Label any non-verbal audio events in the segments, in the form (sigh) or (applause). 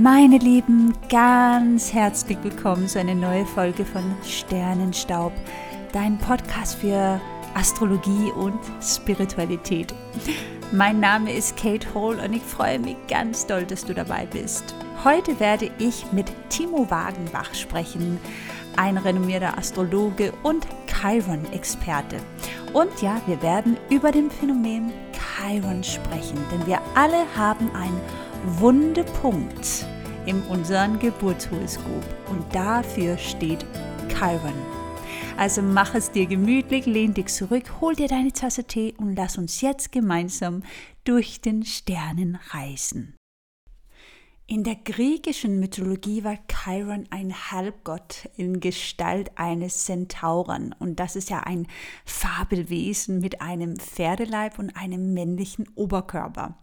Meine Lieben, ganz herzlich willkommen zu einer neuen Folge von Sternenstaub, dein Podcast für Astrologie und Spiritualität. Mein Name ist Kate Hall und ich freue mich ganz doll, dass du dabei bist. Heute werde ich mit Timo Wagenbach sprechen, ein renommierter Astrologe und Chiron-Experte. Und ja, wir werden über den Phänomen Chiron sprechen, denn wir alle haben einen Wundepunkt in unserem Geburtshoroskop und dafür steht Chiron. Also mach es dir gemütlich, lehn dich zurück, hol dir deine Tasse Tee und lass uns jetzt gemeinsam durch den Sternen reisen. In der griechischen Mythologie war Chiron ein Halbgott in Gestalt eines Zentauren und das ist ja ein Fabelwesen mit einem Pferdeleib und einem männlichen Oberkörper.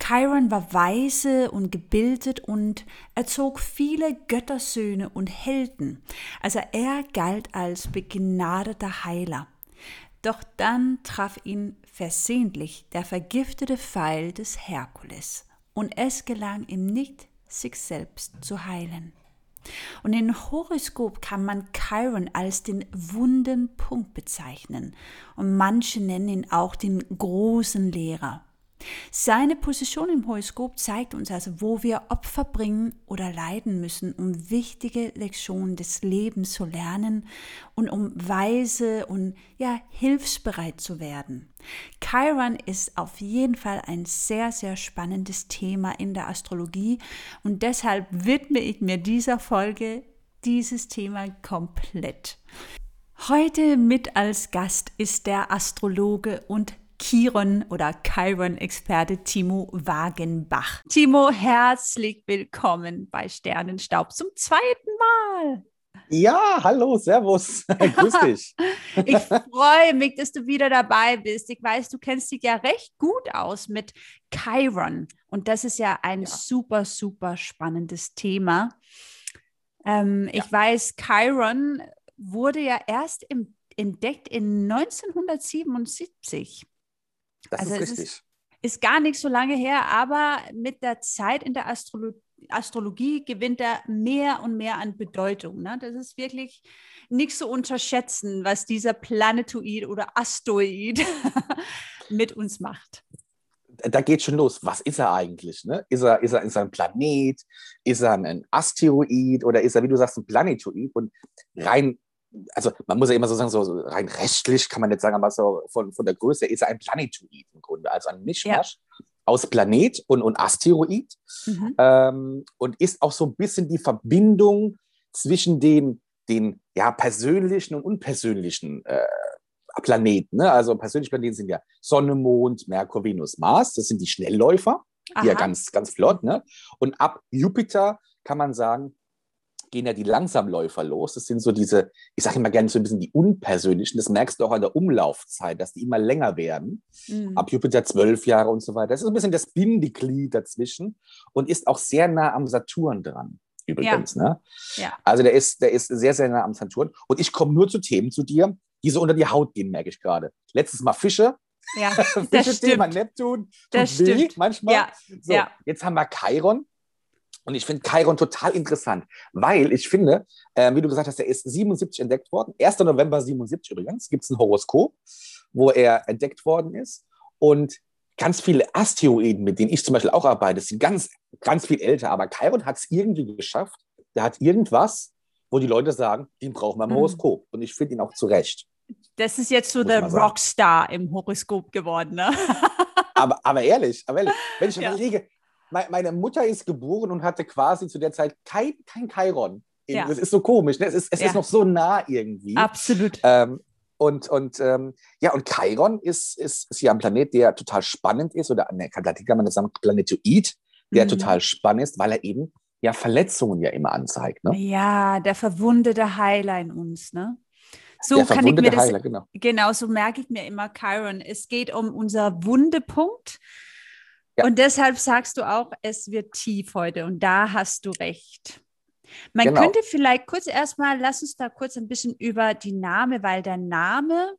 Chiron war weise und gebildet und erzog viele Göttersöhne und Helden. Also er galt als begnadeter Heiler. Doch dann traf ihn versehentlich der vergiftete Pfeil des Herkules und es gelang ihm nicht, sich selbst zu heilen. Und in Horoskop kann man Chiron als den wunden Punkt bezeichnen und manche nennen ihn auch den großen Lehrer. Seine Position im Horoskop zeigt uns also, wo wir Opfer bringen oder leiden müssen, um wichtige Lektionen des Lebens zu lernen und um weise und ja, hilfsbereit zu werden. Chiron ist auf jeden Fall ein sehr, sehr spannendes Thema in der Astrologie und deshalb widme ich mir dieser Folge dieses Thema komplett. Heute mit als Gast ist der Astrologe und Chiron oder Chiron-Experte Timo Wagenbach. Timo, herzlich willkommen bei Sternenstaub zum zweiten Mal. Ja, hallo, Servus. (laughs) Grüß dich. ich freue mich, dass du wieder dabei bist. Ich weiß, du kennst dich ja recht gut aus mit Chiron. Und das ist ja ein ja. super, super spannendes Thema. Ähm, ja. Ich weiß, Chiron wurde ja erst im, entdeckt in 1977. Das also ist richtig. Ist, ist, gar nicht so lange her, aber mit der Zeit in der Astrolo Astrologie gewinnt er mehr und mehr an Bedeutung. Ne? Das ist wirklich nicht zu unterschätzen, was dieser Planetoid oder Asteroid (laughs) mit uns macht da geht schon los. Was ist er eigentlich? Ne? Ist, er, ist, er, ist er ein Planet? Ist er ein Asteroid? Oder ist er, wie du sagst, ein Planetoid? Und rein also man muss ja immer so sagen, so, rein rechtlich kann man nicht sagen, aber so von, von der Größe ist er ein Planetoid im Grunde, also ein Mischmasch ja. aus Planet und, und Asteroid mhm. ähm, und ist auch so ein bisschen die Verbindung zwischen den, den ja, persönlichen und unpersönlichen äh, Planeten. Ne? Also persönliche Planeten sind ja Sonne, Mond, Merkur, Venus, Mars, das sind die Schnellläufer, die ja ganz, ganz flott. Ne? Und ab Jupiter kann man sagen, gehen ja die Langsamläufer los. Das sind so diese, ich sage immer gerne so ein bisschen die unpersönlichen. Das merkst du auch an der Umlaufzeit, dass die immer länger werden. Mhm. Ab Jupiter zwölf Jahre und so weiter. Das ist ein bisschen das Bindeglied dazwischen und ist auch sehr nah am Saturn dran. Übrigens. Ja. Ne? Ja. Also der ist, der ist sehr, sehr nah am Saturn. Und ich komme nur zu Themen zu dir, die so unter die Haut gehen, merke ich gerade. Letztes Mal Fische. Ja, (laughs) das Thema Neptun. Das stimmt. manchmal. Ja. So, ja. Jetzt haben wir Chiron. Und ich finde Chiron total interessant, weil ich finde, äh, wie du gesagt hast, er ist 77 entdeckt worden. 1. November 77 übrigens gibt es ein Horoskop, wo er entdeckt worden ist. Und ganz viele Asteroiden, mit denen ich zum Beispiel auch arbeite, sind ganz, ganz viel älter. Aber Chiron hat es irgendwie geschafft. Der hat irgendwas, wo die Leute sagen, den brauchen wir im mhm. Horoskop. Und ich finde ihn auch zurecht. Das ist jetzt so der Rockstar im Horoskop geworden, ne? aber, aber ehrlich, aber ehrlich, wenn ich ja. überlege, meine Mutter ist geboren und hatte quasi zu der Zeit kein, kein Chiron. Ja. Das ist so komisch. Ne? Es, ist, es ja. ist noch so nah irgendwie. Absolut. Ähm, und, und ähm, ja, und Chiron ist, ist, ist ja ein Planet, der total spannend ist, oder ne, kann man das sagen, Planetoid, der mhm. total spannend ist, weil er eben ja Verletzungen ja immer anzeigt. Ne? Ja, der verwundete Heiler in uns, ne? So kann ich mir das, Heiler, genau. genau, so merke ich mir immer Chiron. Es geht um unser Wundepunkt ja. Und deshalb sagst du auch, es wird tief heute und da hast du recht. Man genau. könnte vielleicht kurz erstmal, lass uns da kurz ein bisschen über die Name, weil der Name,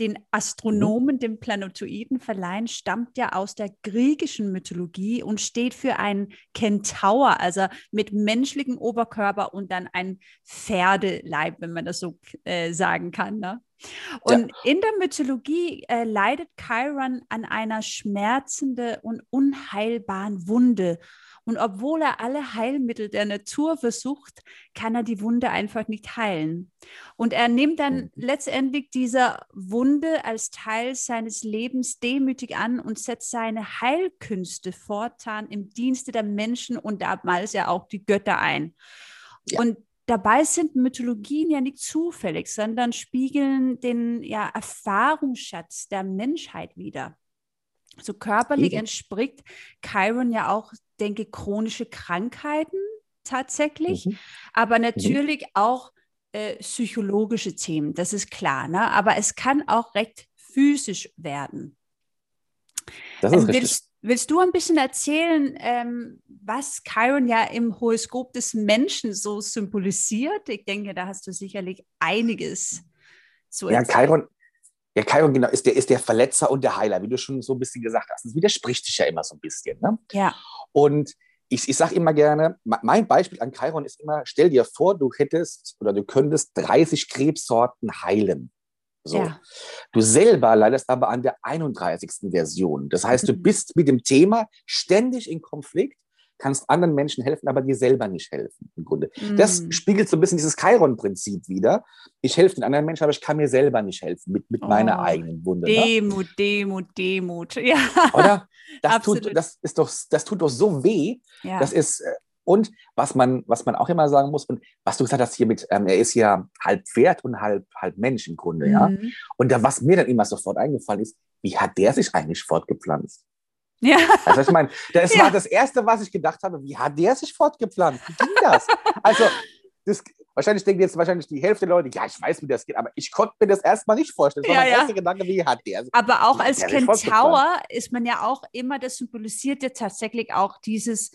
den Astronomen, den Planetoiden verleihen, stammt ja aus der griechischen Mythologie und steht für einen Kentaur, also mit menschlichem Oberkörper und dann ein Pferdeleib, wenn man das so äh, sagen kann. Ne? Und ja. in der Mythologie äh, leidet Chiron an einer schmerzenden und unheilbaren Wunde. Und obwohl er alle Heilmittel der Natur versucht, kann er die Wunde einfach nicht heilen. Und er nimmt dann mhm. letztendlich diese Wunde als Teil seines Lebens demütig an und setzt seine Heilkünste fortan im Dienste der Menschen und damals ja auch die Götter ein. Ja. Und dabei sind Mythologien ja nicht zufällig, sondern spiegeln den ja, Erfahrungsschatz der Menschheit wider. So körperlich entspricht Chiron ja auch, denke chronische Krankheiten tatsächlich, mhm. aber mhm. natürlich mhm. auch äh, psychologische Themen, das ist klar. Ne? Aber es kann auch recht physisch werden. Das ist ähm, willst, willst, du ein bisschen erzählen, ähm, was Chiron ja im Horoskop des Menschen so symbolisiert? Ich denke, da hast du sicherlich einiges zu erzählen. Ja, Chiron, ja, Chiron genau ist der, ist der Verletzer und der Heiler, wie du schon so ein bisschen gesagt hast. Das widerspricht sich ja immer so ein bisschen. Ne? Ja. Und ich, ich sage immer gerne, mein Beispiel an Chiron ist immer, stell dir vor, du hättest oder du könntest 30 Krebssorten heilen. So. Ja. Du selber leidest aber an der 31. Version. Das heißt, du (laughs) bist mit dem Thema ständig in Konflikt kannst anderen Menschen helfen, aber dir selber nicht helfen, im Grunde. Mm. Das spiegelt so ein bisschen dieses Chiron-Prinzip wieder. Ich helfe den anderen Menschen, aber ich kann mir selber nicht helfen mit, mit oh. meiner eigenen Wunde. Demut, ne? Demut, Demut. (laughs) Ja. Oder? Das tut, das, ist doch, das tut doch so weh. Ja. Das ist, äh, und was man, was man auch immer sagen muss, und was du gesagt hast hier mit, ähm, er ist ja halb Pferd und halb, halb Mensch im Grunde, ja. Mhm. Und da, was mir dann immer sofort eingefallen ist, wie hat der sich eigentlich fortgepflanzt? Ja. Also ich meine, das ja. war das Erste, was ich gedacht habe, wie hat der sich fortgepflanzt? Wie ging das? also, das, wahrscheinlich denken jetzt wahrscheinlich die Hälfte der Leute, ja, ich weiß, wie das geht, aber ich konnte mir das erstmal nicht vorstellen. Das war ja, mein erster Gedanke, wie hat der Aber auch als Kentaur ist man ja auch immer, das symbolisiert ja tatsächlich auch dieses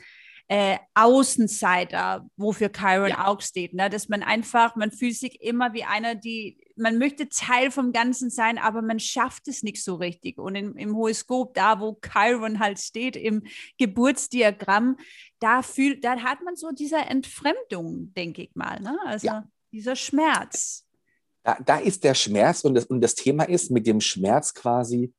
äh, Außenseiter, wofür Chiron ja. auch steht. Ne? Dass man einfach, man fühlt sich immer wie einer, die, man möchte Teil vom Ganzen sein, aber man schafft es nicht so richtig. Und in, im Horoskop, da wo Chiron halt steht, im Geburtsdiagramm, da fühlt, da hat man so diese Entfremdung, denke ich mal. Ne? Also ja. dieser Schmerz. Da, da ist der Schmerz und das, und das Thema ist, mit dem Schmerz quasi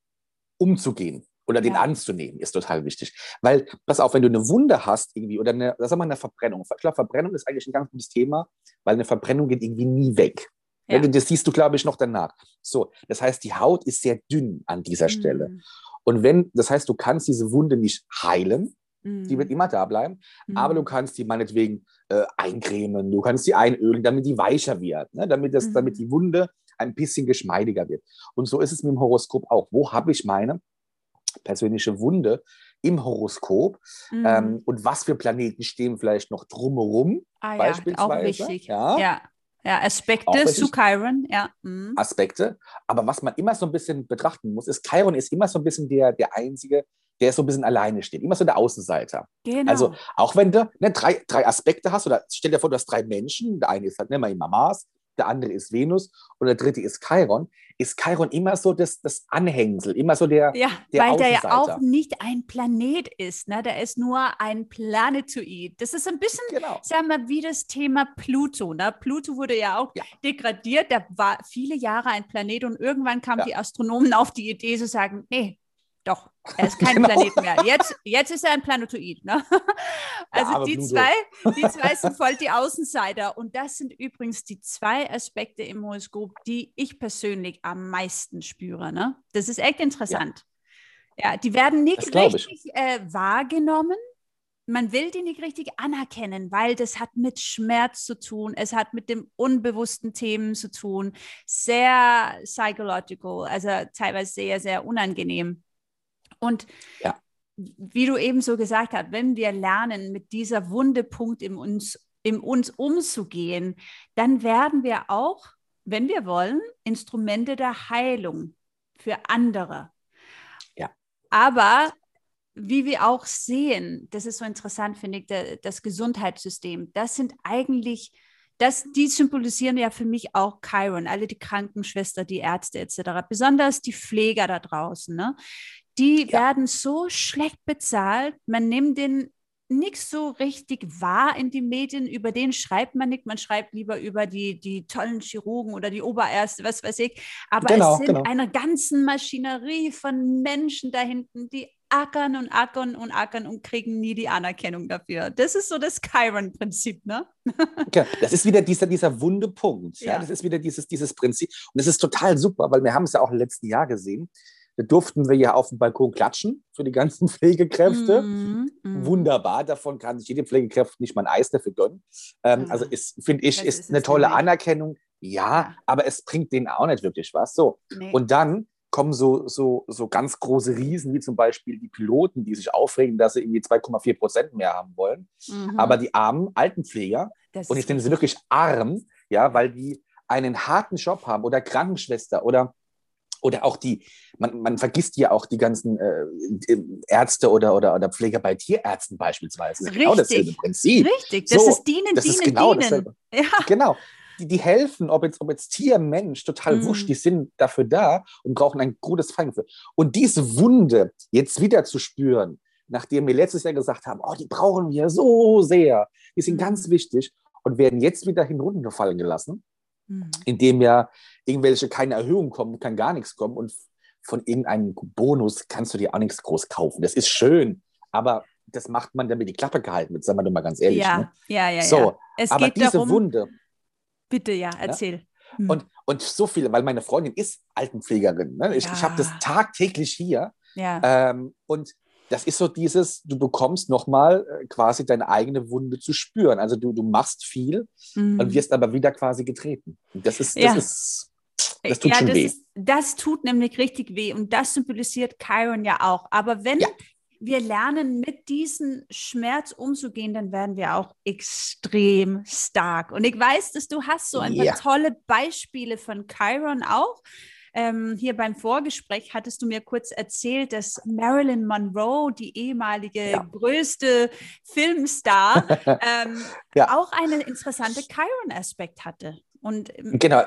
umzugehen oder den ja. anzunehmen, ist total wichtig. Weil, pass auf, wenn du eine Wunde hast irgendwie oder eine, sag mal, eine Verbrennung. Ich glaube, Verbrennung ist eigentlich ein ganz gutes Thema, weil eine Verbrennung geht irgendwie nie weg. Ja. Das siehst du, glaube ich, noch danach. So, das heißt, die Haut ist sehr dünn an dieser mhm. Stelle. Und wenn, das heißt, du kannst diese Wunde nicht heilen, mhm. die wird mhm. immer da bleiben, mhm. aber du kannst die meinetwegen äh, eincremen, du kannst sie einölen, damit die weicher wird, ne? damit, das, damit mhm. die Wunde ein bisschen geschmeidiger wird. Und so ist es mit dem Horoskop auch. Wo habe ich meine persönliche Wunde im Horoskop mhm. ähm, und was für Planeten stehen vielleicht noch drumherum, ah, beispielsweise. Ja, auch wichtig. Ja. ja. Ja, Aspekte zu Chiron, ja. Mhm. Aspekte. Aber was man immer so ein bisschen betrachten muss, ist, Chiron ist immer so ein bisschen der, der Einzige, der so ein bisschen alleine steht. Immer so der Außenseiter. Genau. Also auch wenn du ne, drei, drei Aspekte hast, oder stell dir vor, du hast drei Menschen, der eine ist halt, ihn mal Mars, der andere ist Venus und der dritte ist Chiron, ist Chiron immer so das, das Anhängsel, immer so der Ja, der weil der ja auch nicht ein Planet ist, ne? der ist nur ein Planetoid. Das ist ein bisschen, genau. sagen wir, wie das Thema Pluto. Ne? Pluto wurde ja auch ja. degradiert, der war viele Jahre ein Planet und irgendwann kamen ja. die Astronomen auf die Idee zu sagen, nee, doch, (laughs) er ist kein genau. Planet mehr. Jetzt, jetzt ist er ein Planetoid. Ne? (laughs) Also ja, die, zwei, die zwei sind voll (laughs) die Außenseiter. Und das sind übrigens die zwei Aspekte im Horoskop, die ich persönlich am meisten spüre. Ne? Das ist echt interessant. Ja, ja die werden nicht richtig äh, wahrgenommen. Man will die nicht richtig anerkennen, weil das hat mit Schmerz zu tun. Es hat mit dem unbewussten Themen zu tun. Sehr psychological, also teilweise sehr, sehr unangenehm. Und ja. wie du eben so gesagt hast, wenn wir lernen, mit dieser Wundepunkt in uns, in uns umzugehen, dann werden wir auch, wenn wir wollen, Instrumente der Heilung für andere. Ja. Aber wie wir auch sehen, das ist so interessant, finde ich, das Gesundheitssystem, das sind eigentlich das, die symbolisieren ja für mich auch Chiron, alle die Krankenschwester, die Ärzte etc., besonders die Pfleger da draußen. Ne? Die ja. werden so schlecht bezahlt, man nimmt den nichts so richtig wahr in die Medien, über den schreibt man nicht, man schreibt lieber über die, die tollen Chirurgen oder die Oberärzte, was weiß ich, aber genau, es sind genau. einer ganzen Maschinerie von Menschen da hinten, die ackern und ackern und ackern und kriegen nie die Anerkennung dafür. Das ist so das Chiron-Prinzip, ne? (laughs) Ja, das ist wieder dieser, dieser wunde Punkt. Ja. ja. Das ist wieder dieses, dieses Prinzip. Und das ist total super, weil wir haben es ja auch im letzten Jahr gesehen. Da durften wir ja auf dem Balkon klatschen für die ganzen (laughs) Pflegekräfte. Mm, mm. Wunderbar, davon kann sich jede Pflegekraft nicht mal ein Eis dafür gönnen. Ähm, also finde ich, ist, ist eine tolle Anerkennung. Ja, aber es bringt denen auch nicht wirklich was. So. Nee. Und dann kommen so, so, so ganz große Riesen, wie zum Beispiel die Piloten, die sich aufregen, dass sie irgendwie 2,4 Prozent mehr haben wollen. Mhm. Aber die armen Altenpfleger, das und ich finde sie wirklich arm, ja, weil die einen harten Job haben oder Krankenschwester oder oder auch die, man, man vergisst ja auch die ganzen äh, Ärzte oder, oder, oder Pfleger bei Tierärzten beispielsweise. Das ist genau dasselbe Prinzip. Richtig, das so, ist dienen, das dienen, ist genau dienen. Dasselbe. (laughs) Ja. Genau die, die helfen, ob jetzt, ob jetzt Tier, Mensch, total mhm. wurscht, die sind dafür da und brauchen ein gutes Feingefühl. Und diese Wunde jetzt wieder zu spüren, nachdem wir letztes Jahr gesagt haben, oh, die brauchen wir so sehr, die sind mhm. ganz wichtig und werden jetzt wieder hinunterfallen gelassen, mhm. indem ja irgendwelche keine Erhöhung kommen, kann gar nichts kommen und von irgendeinem Bonus kannst du dir auch nichts groß kaufen. Das ist schön, aber das macht man, damit die Klappe gehalten wird, sagen wir doch mal ganz ehrlich. Ja, ne? ja, ja. So, ja. Es aber diese darum, Wunde, Bitte, ja, erzähl. Hm. Und, und so viele, weil meine Freundin ist Altenpflegerin. Ne? Ich, ja. ich habe das tagtäglich hier. Ja. Ähm, und das ist so dieses, du bekommst nochmal äh, quasi deine eigene Wunde zu spüren. Also du, du machst viel mhm. und wirst aber wieder quasi getreten. Das ist, das ja. ist, das tut ja, schon das weh. Ist, das tut nämlich richtig weh und das symbolisiert Chiron ja auch. Aber wenn ja wir lernen, mit diesem Schmerz umzugehen, dann werden wir auch extrem stark. Und ich weiß, dass du hast so ein paar tolle Beispiele von Chiron auch. Ähm, hier beim Vorgespräch hattest du mir kurz erzählt, dass Marilyn Monroe, die ehemalige ja. größte Filmstar, (laughs) ähm, ja. auch einen interessanten Chiron-Aspekt hatte. Und ähm, genau,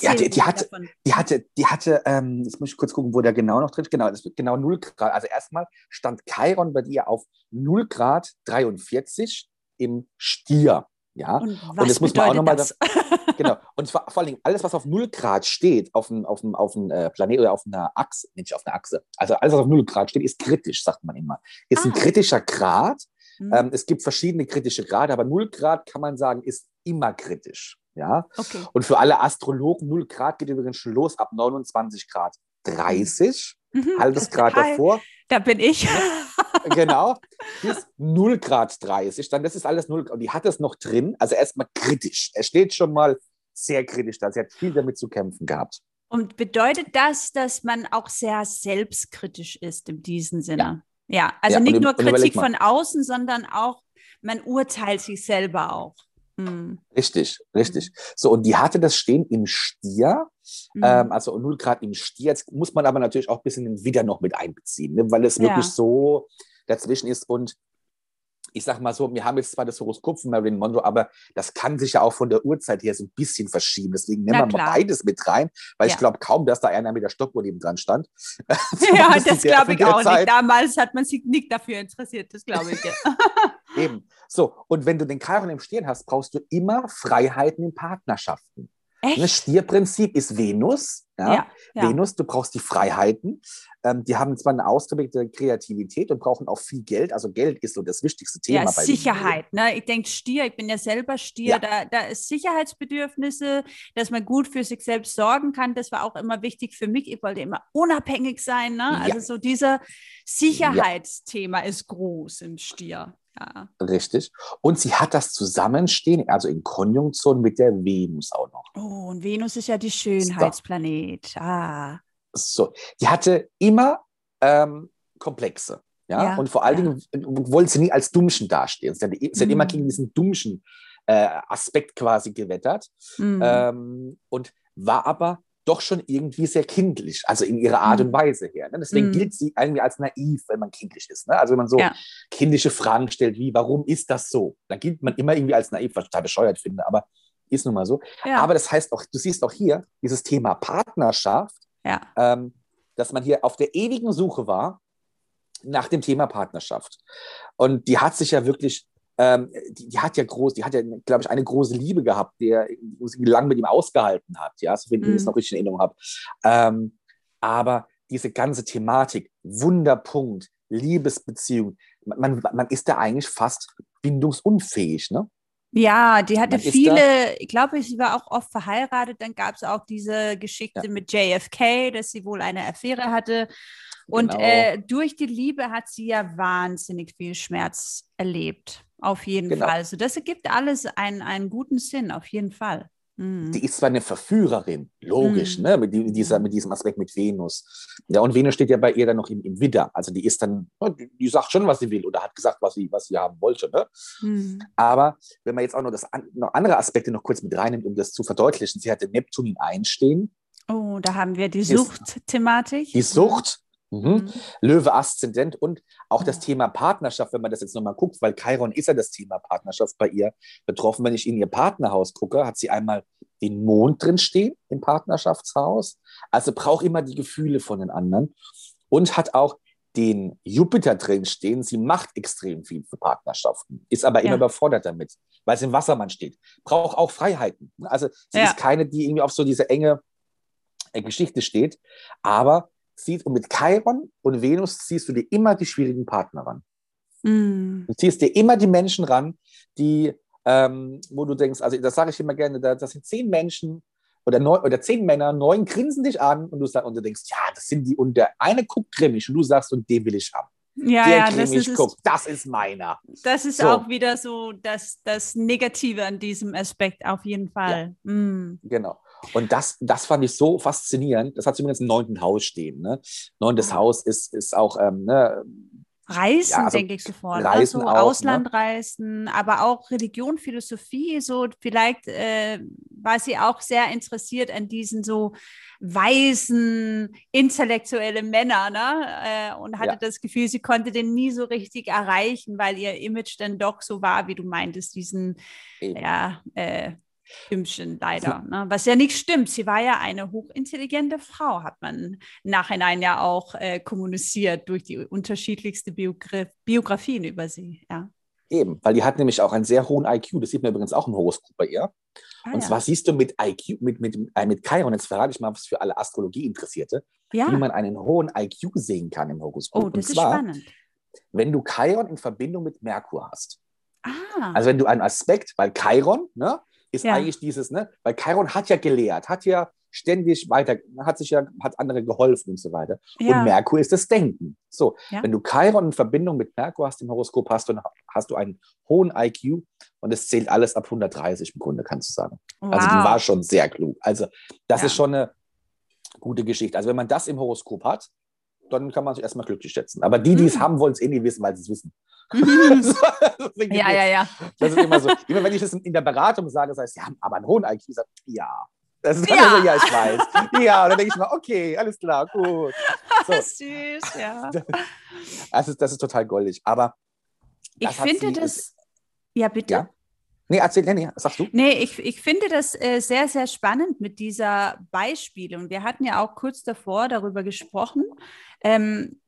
ja, die, die, hatte, die hatte, die hatte, ähm, jetzt muss ich kurz gucken, wo der genau noch drin ist. Genau, das wird genau 0 Grad. Also erstmal stand Chiron bei dir auf 0 Grad 43 im Stier. Ja, und, und das muss man auch nochmal. Das? (laughs) genau. Und zwar vor allen Dingen alles, was auf 0 Grad steht, auf einem auf auf äh, Planet oder auf einer Achse, nicht auf einer Achse. Also alles, was auf 0 Grad steht, ist kritisch, sagt man immer. Ist ah. ein kritischer Grad. Mhm. Ähm, es gibt verschiedene kritische Grade, aber 0 Grad kann man sagen, ist immer kritisch. Ja? Okay. Und für alle Astrologen, 0 Grad geht übrigens schon los ab 29 Grad 30. Mhm, halbes Grad davor. Da bin ich. (laughs) genau. Bis 0 Grad 30. Dann, das ist alles 0 Und die hat es noch drin. Also erstmal kritisch. Er steht schon mal sehr kritisch da. Sie hat viel damit zu kämpfen gehabt. Und bedeutet das, dass man auch sehr selbstkritisch ist in diesem Sinne? Ja, ja also ja, nicht nur Kritik von außen, sondern auch, man urteilt sich selber auch. Mhm. Richtig, richtig. Mhm. So, und die hatte das stehen im Stier, mhm. ähm, also 0 Grad im Stier. Jetzt muss man aber natürlich auch ein bisschen den Widder noch mit einbeziehen, ne, weil es ja. wirklich so dazwischen ist. Und ich sag mal so, wir haben jetzt zwar das Horoskop von Marilyn Monroe, aber das kann sich ja auch von der Uhrzeit her so ein bisschen verschieben. Deswegen nehmen wir mal beides mit rein, weil ja. ich glaube kaum, dass da einer mit der Stoppuhr neben dran stand. (laughs) (laughs) ja, das glaube ich auch Zeit. nicht. Damals hat man sich nicht dafür interessiert, das glaube ich. (laughs) Eben. So, und wenn du den Chiron im Stier hast, brauchst du immer Freiheiten in Partnerschaften. Echt? Das Stierprinzip ist Venus. Ja? Ja, ja? Venus, du brauchst die Freiheiten. Ähm, die haben zwar eine ausgeprägte Kreativität und brauchen auch viel Geld. Also Geld ist so das wichtigste Thema. Ja, Sicherheit. Ne? Ich denke, Stier, ich bin ja selber Stier, da, da ist Sicherheitsbedürfnisse, dass man gut für sich selbst sorgen kann. Das war auch immer wichtig für mich. Ich wollte immer unabhängig sein. Ne? Also so dieser Sicherheitsthema ist groß im Stier. Ja. Richtig. Und sie hat das Zusammenstehen, also in Konjunktion mit der Venus auch noch. Oh, und Venus ist ja die Schönheitsplanet. Ah. So, die hatte immer ähm, Komplexe. Ja? ja? und vor allen ja. Dingen wollte sie nie als Dummchen dastehen. Sie hat, sie hat mhm. immer gegen diesen Dummchen äh, Aspekt quasi gewettert mhm. ähm, und war aber doch schon irgendwie sehr kindlich, also in ihrer Art und mhm. Weise her. Ne? Deswegen mm. gilt sie irgendwie als naiv, wenn man kindlich ist. Ne? Also wenn man so ja. kindische Fragen stellt, wie, warum ist das so? Dann gilt man immer irgendwie als naiv, was ich total bescheuert finde, aber Ist nun mal so. Ja. Aber das heißt auch, du siehst auch hier dieses Thema Partnerschaft, ja. ähm, dass man hier auf der ewigen Suche war nach dem Thema Partnerschaft. Und die hat sich ja wirklich, ähm, die, die, hat ja groß, die hat ja, glaube ich, eine große Liebe gehabt, der lang mit ihm ausgehalten hat, ja, so wenn ich es mhm. noch richtig in Erinnerung habe. Ähm, aber diese ganze Thematik, Wunderpunkt, Liebesbeziehung, man, man ist da eigentlich fast bindungsunfähig, ne? Ja, die hatte viele, ich glaube, sie war auch oft verheiratet. Dann gab es auch diese Geschichte ja. mit JFK, dass sie wohl eine Affäre hatte. Und genau. äh, durch die Liebe hat sie ja wahnsinnig viel Schmerz erlebt. Auf jeden genau. Fall. Also das ergibt alles einen, einen guten Sinn, auf jeden Fall. Mhm. Die ist zwar eine Verführerin, logisch, mhm. ne? mit, dieser, mit diesem Aspekt mit Venus. Ja, und Venus steht ja bei ihr dann noch im, im Widder. Also die ist dann, die, die, sagt schon, was sie will oder hat gesagt, was sie, was sie haben wollte. Ne? Mhm. Aber wenn man jetzt auch noch, das, noch andere Aspekte noch kurz mit reinnimmt, um das zu verdeutlichen, sie hatte Neptun in Einstehen. Oh, da haben wir die Sucht-Thematik. Die Sucht, Mhm. Mhm. Löwe Aszendent und auch das Thema Partnerschaft, wenn man das jetzt nochmal guckt, weil Chiron ist ja das Thema Partnerschaft bei ihr betroffen. Wenn ich in ihr Partnerhaus gucke, hat sie einmal den Mond drin stehen im Partnerschaftshaus, also braucht immer die Gefühle von den anderen und hat auch den Jupiter drin stehen. Sie macht extrem viel für Partnerschaften, ist aber immer ja. überfordert damit, weil es im Wassermann steht. Braucht auch Freiheiten. Also sie ja. ist keine, die irgendwie auf so diese enge äh, Geschichte steht, aber ziehst und mit Chiron und Venus ziehst du dir immer die schwierigen Partner ran. Mm. Du ziehst dir immer die Menschen ran, die, ähm, wo du denkst, also das sage ich immer gerne, da, das sind zehn Menschen oder, neun, oder zehn Männer, neun grinsen dich an und du, sag, und du denkst, ja, das sind die, und der eine guckt grimmig und du sagst, und den will ich haben. Ja, der ja, das ist, guckt, das ist meiner. Das ist so. auch wieder so das, das Negative an diesem Aspekt, auf jeden Fall. Ja. Mm. Genau. Und das, das fand ich so faszinierend. Das hat zumindest im neunten Haus stehen. Ne? Neuntes Haus ist, ist auch ähm, ne, Reisen, ja, also denke ich sofort. Ne? Reisen also auch, Auslandreisen, ne? aber auch Religion, Philosophie. So vielleicht äh, war sie auch sehr interessiert an diesen so weisen, intellektuelle Männer, ne? Äh, und hatte ja. das Gefühl, sie konnte den nie so richtig erreichen, weil ihr Image dann doch so war, wie du meintest, diesen Eben. ja, äh, Hümmchen leider. Ne? Was ja nicht stimmt. Sie war ja eine hochintelligente Frau, hat man nachhinein ja auch äh, kommuniziert durch die unterschiedlichsten Biogra Biografien über sie. Ja. Eben, weil die hat nämlich auch einen sehr hohen IQ. Das sieht man übrigens auch im Horoskop bei ihr. Ah, und ja. zwar siehst du mit IQ, mit, mit, äh, mit Chiron, jetzt verrate ich mal was für alle Astrologie-Interessierte, ja. wie man einen hohen IQ sehen kann im Horoskop. Oh, das und zwar, ist spannend. Wenn du Chiron in Verbindung mit Merkur hast. Ah. Also wenn du einen Aspekt, weil Chiron, ne, ist ja. eigentlich dieses, ne, weil Chiron hat ja gelehrt, hat ja ständig weiter, hat sich ja, hat andere geholfen und so weiter. Ja. Und Merkur ist das Denken. So, ja. wenn du Chiron in Verbindung mit Merkur hast im Horoskop, hast du, hast du einen hohen IQ und es zählt alles ab 130 im Grunde, kannst du sagen. Wow. Also die war schon sehr klug. Also das ist schon eine gute Geschichte. Also wenn man das im Horoskop hat, dann kann man sich erstmal glücklich schätzen. Aber die, die es mhm. haben, wollen es eh nie wissen, weil sie es wissen. (laughs) ja, ja, ja. Das ist immer so. Immer wenn ich das in der Beratung sage, das heißt, sie haben aber einen hohen IQ, sagt, ja. Das ist ja. So, ja, ich weiß. Ja, und dann denke ich mal, okay, alles klar, gut. So. (laughs) Süß, ja. Das ist, das ist total goldig. Aber ich finde das. Ja, bitte. Ja? Nee, erzähl, nee, nee, sagst du? Nee, ich, ich finde das äh, sehr, sehr spannend mit dieser Beispiele. Und wir hatten ja auch kurz davor darüber gesprochen. Ähm,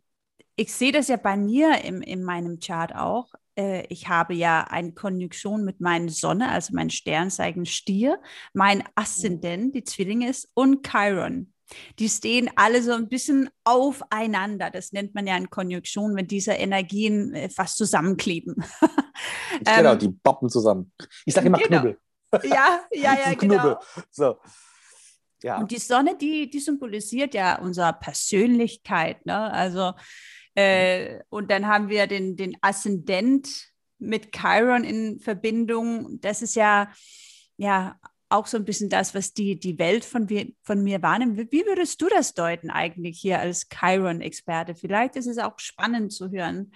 ich sehe das ja bei mir im, in meinem Chart auch. Äh, ich habe ja eine Konjunktion mit meiner Sonne, also mein Sternzeichen Stier, mein Aszendent, die Zwillinge ist, und Chiron. Die stehen alle so ein bisschen aufeinander. Das nennt man ja in Konjunktion, wenn diese Energien äh, fast zusammenkleben. (laughs) genau, ähm, die boppen zusammen. Ich sage immer genau. Knubbel. Ja, ja, (laughs) ja, genau. So. Ja. Und die Sonne, die, die symbolisiert ja unsere Persönlichkeit. Ne? Also, äh, mhm. und dann haben wir den, den Aszendent mit Chiron in Verbindung. Das ist ja, ja auch so ein bisschen das, was die, die Welt von, von mir wahrnimmt. Wie würdest du das deuten eigentlich hier als Chiron-Experte? Vielleicht ist es auch spannend zu hören.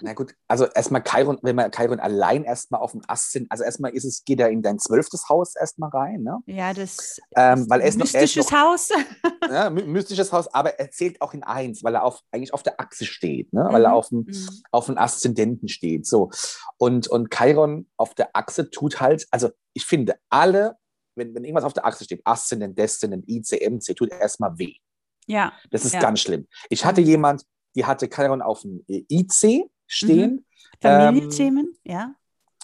Na gut, also erstmal Chiron, wenn wir Chiron allein erstmal auf dem Ast sind, also erstmal ist es, geht er in dein zwölftes Haus erstmal rein, ne? Ja, das Ähm, weil er ist noch- er ist mystisches noch- Haus. (laughs) Ja, my- mystisches Haus, aber er zählt auch in eins, weil er auf, eigentlich auf der Achse steht, ne? weil er Mhm, auf dem, mhm. auf dem Aszendenten steht. So. Und, und Chiron auf der Achse tut halt, also ich finde, alle, wenn, wenn irgendwas auf der Achse steht, Aszendent, Deszendent, IC, MC, tut erstmal weh. Ja, Das ist Ja. ganz schlimm. Ich hatte jemand, die hatte Chiron auf dem IC stehen, Familienthemen, ja.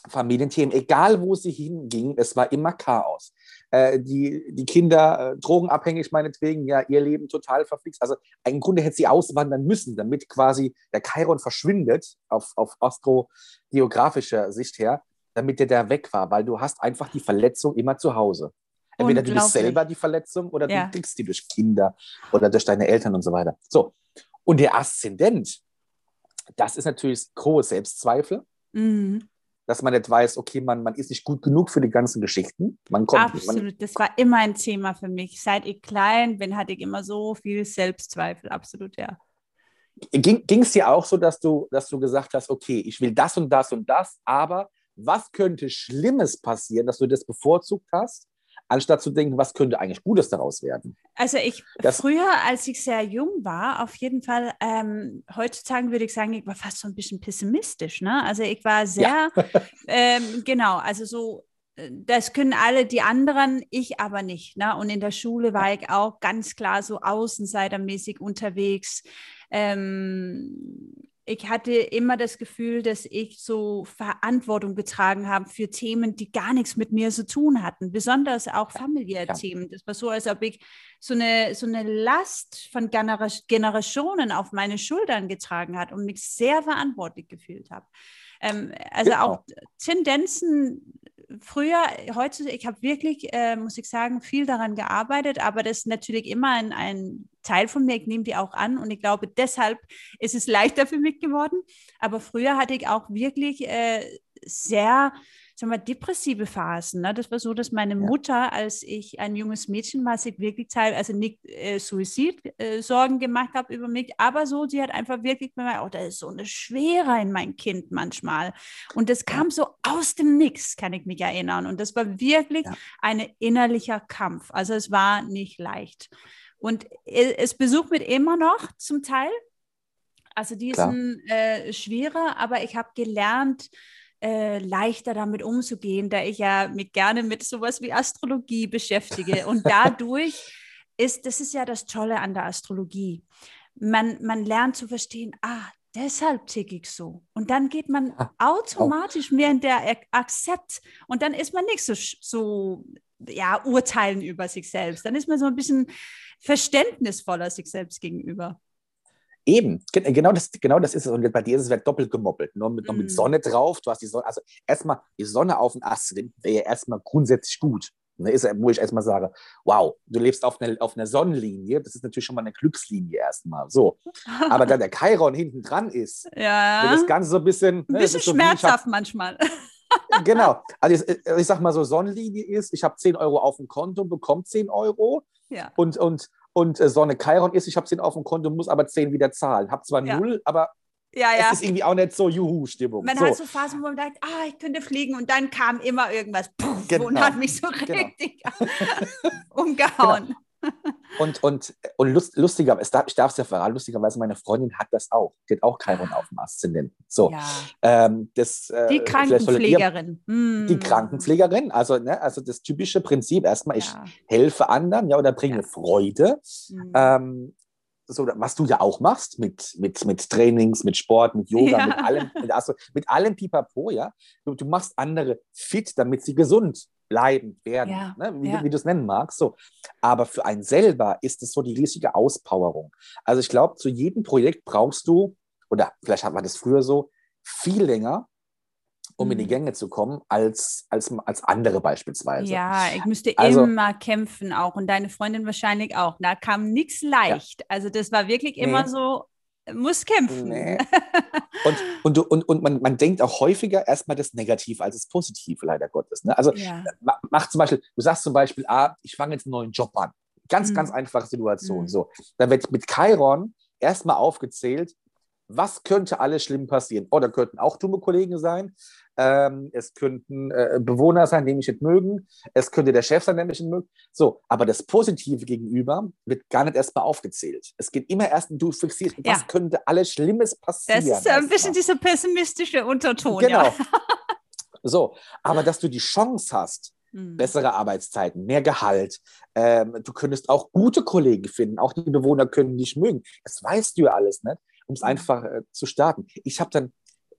Familienthemen, egal wo sie hinging, es war immer Chaos. Äh, die, die Kinder äh, drogenabhängig meinetwegen, ja, ihr Leben total verflixt. Also im Grunde hätte sie auswandern müssen, damit quasi der Chiron verschwindet, auf, auf astrogeografischer Sicht her, damit der da weg war, weil du hast einfach die Verletzung immer zu Hause. Entweder du bist selber die Verletzung oder Ja. du kriegst die durch Kinder oder durch deine Eltern und so weiter. So, und der Aszendent, das ist natürlich hohe Selbstzweifel Mhm. dass man nicht weiß, okay, man, man ist nicht gut genug für die ganzen Geschichten. Man kommt, man, Absolut, das war immer ein Thema für mich. Seit ich klein bin, hatte ich immer so viel Selbstzweifel. Absolut, ja. ging es dir auch so, dass du, dass du gesagt hast, okay, ich will das und das und das, aber was könnte Schlimmes passieren, dass du das bevorzugt hast, anstatt zu denken, was könnte eigentlich Gutes daraus werden? Also ich Das- früher, als ich sehr jung war, auf jeden Fall, ähm, heutzutage würde ich sagen, ich war fast so ein bisschen pessimistisch. Ne? Also ich war sehr, ähm, genau, also so, äh, das können alle die anderen, ich aber nicht. Ne? Und in der Schule war ich auch ganz klar so außenseitermäßig unterwegs. Ähm, ich hatte immer das Gefühl, dass ich so Verantwortung getragen habe für Themen, die gar nichts mit mir zu tun hatten, besonders auch familiäre Ja. Themen. Das war so, als ob ich so eine, so eine Last von Genera Generationen auf meine Schultern getragen hat und mich sehr verantwortlich gefühlt habe. Ähm, also Genau. auch Tendenzen früher, heute, ich habe wirklich, äh, muss ich sagen, viel daran gearbeitet, aber das ist natürlich immer ein, ein Teil von mir, ich nehme die auch an und ich glaube, deshalb ist es (laughs) leichter für mich geworden. Aber früher hatte ich auch wirklich äh, sehr, sagen wir, depressive Phasen. Ne? Das war so, dass meine Ja. Mutter, als ich ein junges Mädchen war, sich wirklich teil, also nicht äh, Suizid, äh, Sorgen gemacht habe über mich, aber so, sie hat einfach wirklich gemerkt, oh, da ist so eine Schwere in mein Kind manchmal. Und das kam so aus dem Nix, kann ich mich erinnern. Und das war wirklich Ja. ein innerlicher Kampf. Also es war nicht leicht. Und e- es besucht mich immer noch zum Teil. Also die Klar. sind äh, schwerer, aber ich habe gelernt, äh, leichter damit umzugehen, da ich ja mich gerne mit sowas wie Astrologie beschäftige. Und dadurch ist, das ist ja das Tolle an der Astrologie. Man, man lernt zu verstehen, ah, deshalb ticke ich so. Und dann geht man Ah, automatisch mehr in der Ak- Akzept und dann ist man nicht so, so ja, urteilen über sich selbst. Dann ist man so ein bisschen verständnisvoller sich selbst gegenüber. Eben, ge- genau das, genau das ist es. Und bei dir ist es wird doppelt gemoppelt. Nur mit, noch mit Mm. Sonne drauf. Du hast die Sonne, also erstmal die Sonne auf dem Ast wäre ja erstmal grundsätzlich gut. Ne, ist, wo ich erstmal sage, wow, du lebst auf einer, auf einer Sonnenlinie, das ist natürlich schon mal eine Glückslinie erstmal. So. (laughs) Aber da der Chiron hinten dran ist, wird ja, das Ganze so ein bisschen. ein ne, bisschen so ich hab- schmerzhaft manchmal. genau. Also ich, ich sag mal so, Sonnenlinie ist, ich habe 10 Euro auf dem Konto, bekomme 10 Euro ja. und, und, und äh, Sonne Chiron ist, ich habe 10 auf dem Konto, muss aber 10 wieder zahlen. Habe zwar Ja. null, aber Ja, ja. es ist irgendwie auch nicht so Juhu-Stimmung. Man so. hat so Phasen, wo man denkt, ah, ich könnte fliegen und dann kam immer irgendwas puff, und Genau. hat mich so (laughs) Genau. richtig (laughs) umgehauen. Und, und, und lust, lustiger, es darf, ich darf es ja verraten, lustigerweise, meine Freundin hat das auch. Die hat auch Chiron auf dem Aszendenten. So, Ja. ähm, das, äh, Die ihr- Krankenpflegerin. Mm. Die Krankenpflegerin, also, ne, also das typische Prinzip, erstmal, ich Ja. helfe anderen, ja, oder bringe Ja. Freude. Mm. Ähm, so, was du ja auch machst mit, mit, mit Trainings, mit Sport, mit Yoga, Ja. mit allem, mit, also, mit allem Pipapo, ja. Du, du machst andere fit, damit sie gesund bleiben werden, Ja, ne? wie, ja. du- wie du es nennen magst. So. Aber für einen selber ist es so die riesige Auspowerung. Also ich glaube, zu jedem Projekt brauchst du, oder vielleicht hat man das früher so, viel länger, um in die Mhm. Gänge zu kommen, als, als, als andere beispielsweise. Ja, ich müsste Also- immer kämpfen auch und deine Freundin wahrscheinlich auch. Da kam nichts leicht. Also das war wirklich immer Nee. so, muss kämpfen. Nee. (laughs) Und, und, und, und man, man denkt auch häufiger erstmal das Negative als das Positive, leider Gottes. Ne? Also Ja. ma- mach zum Beispiel, du sagst zum Beispiel, ah, ich fange jetzt einen neuen Job an. Ganz, Mhm. ganz einfache Situation. Mhm. So. Dann wird mit Chiron erstmal aufgezählt, was könnte alles schlimm passieren? Oh, da könnten auch dumme Kollegen sein. Ähm, es könnten äh, Bewohner sein, die mich nicht mögen. Es könnte der Chef sein, der mich nicht mögt. So, aber das Positive gegenüber wird gar nicht erstmal aufgezählt. Es geht immer erst, du fixierst, ja. was könnte alles Schlimmes passieren. Das ist ein bisschen dieser pessimistische Unterton. Genau. Ja. (laughs) so, aber dass du die Chance hast, hm. bessere Arbeitszeiten, mehr Gehalt. Ähm, du könntest auch gute Kollegen finden, auch die Bewohner können dich mögen. Das weißt du ja alles nicht, um es hm. einfach äh, zu starten. Ich habe dann,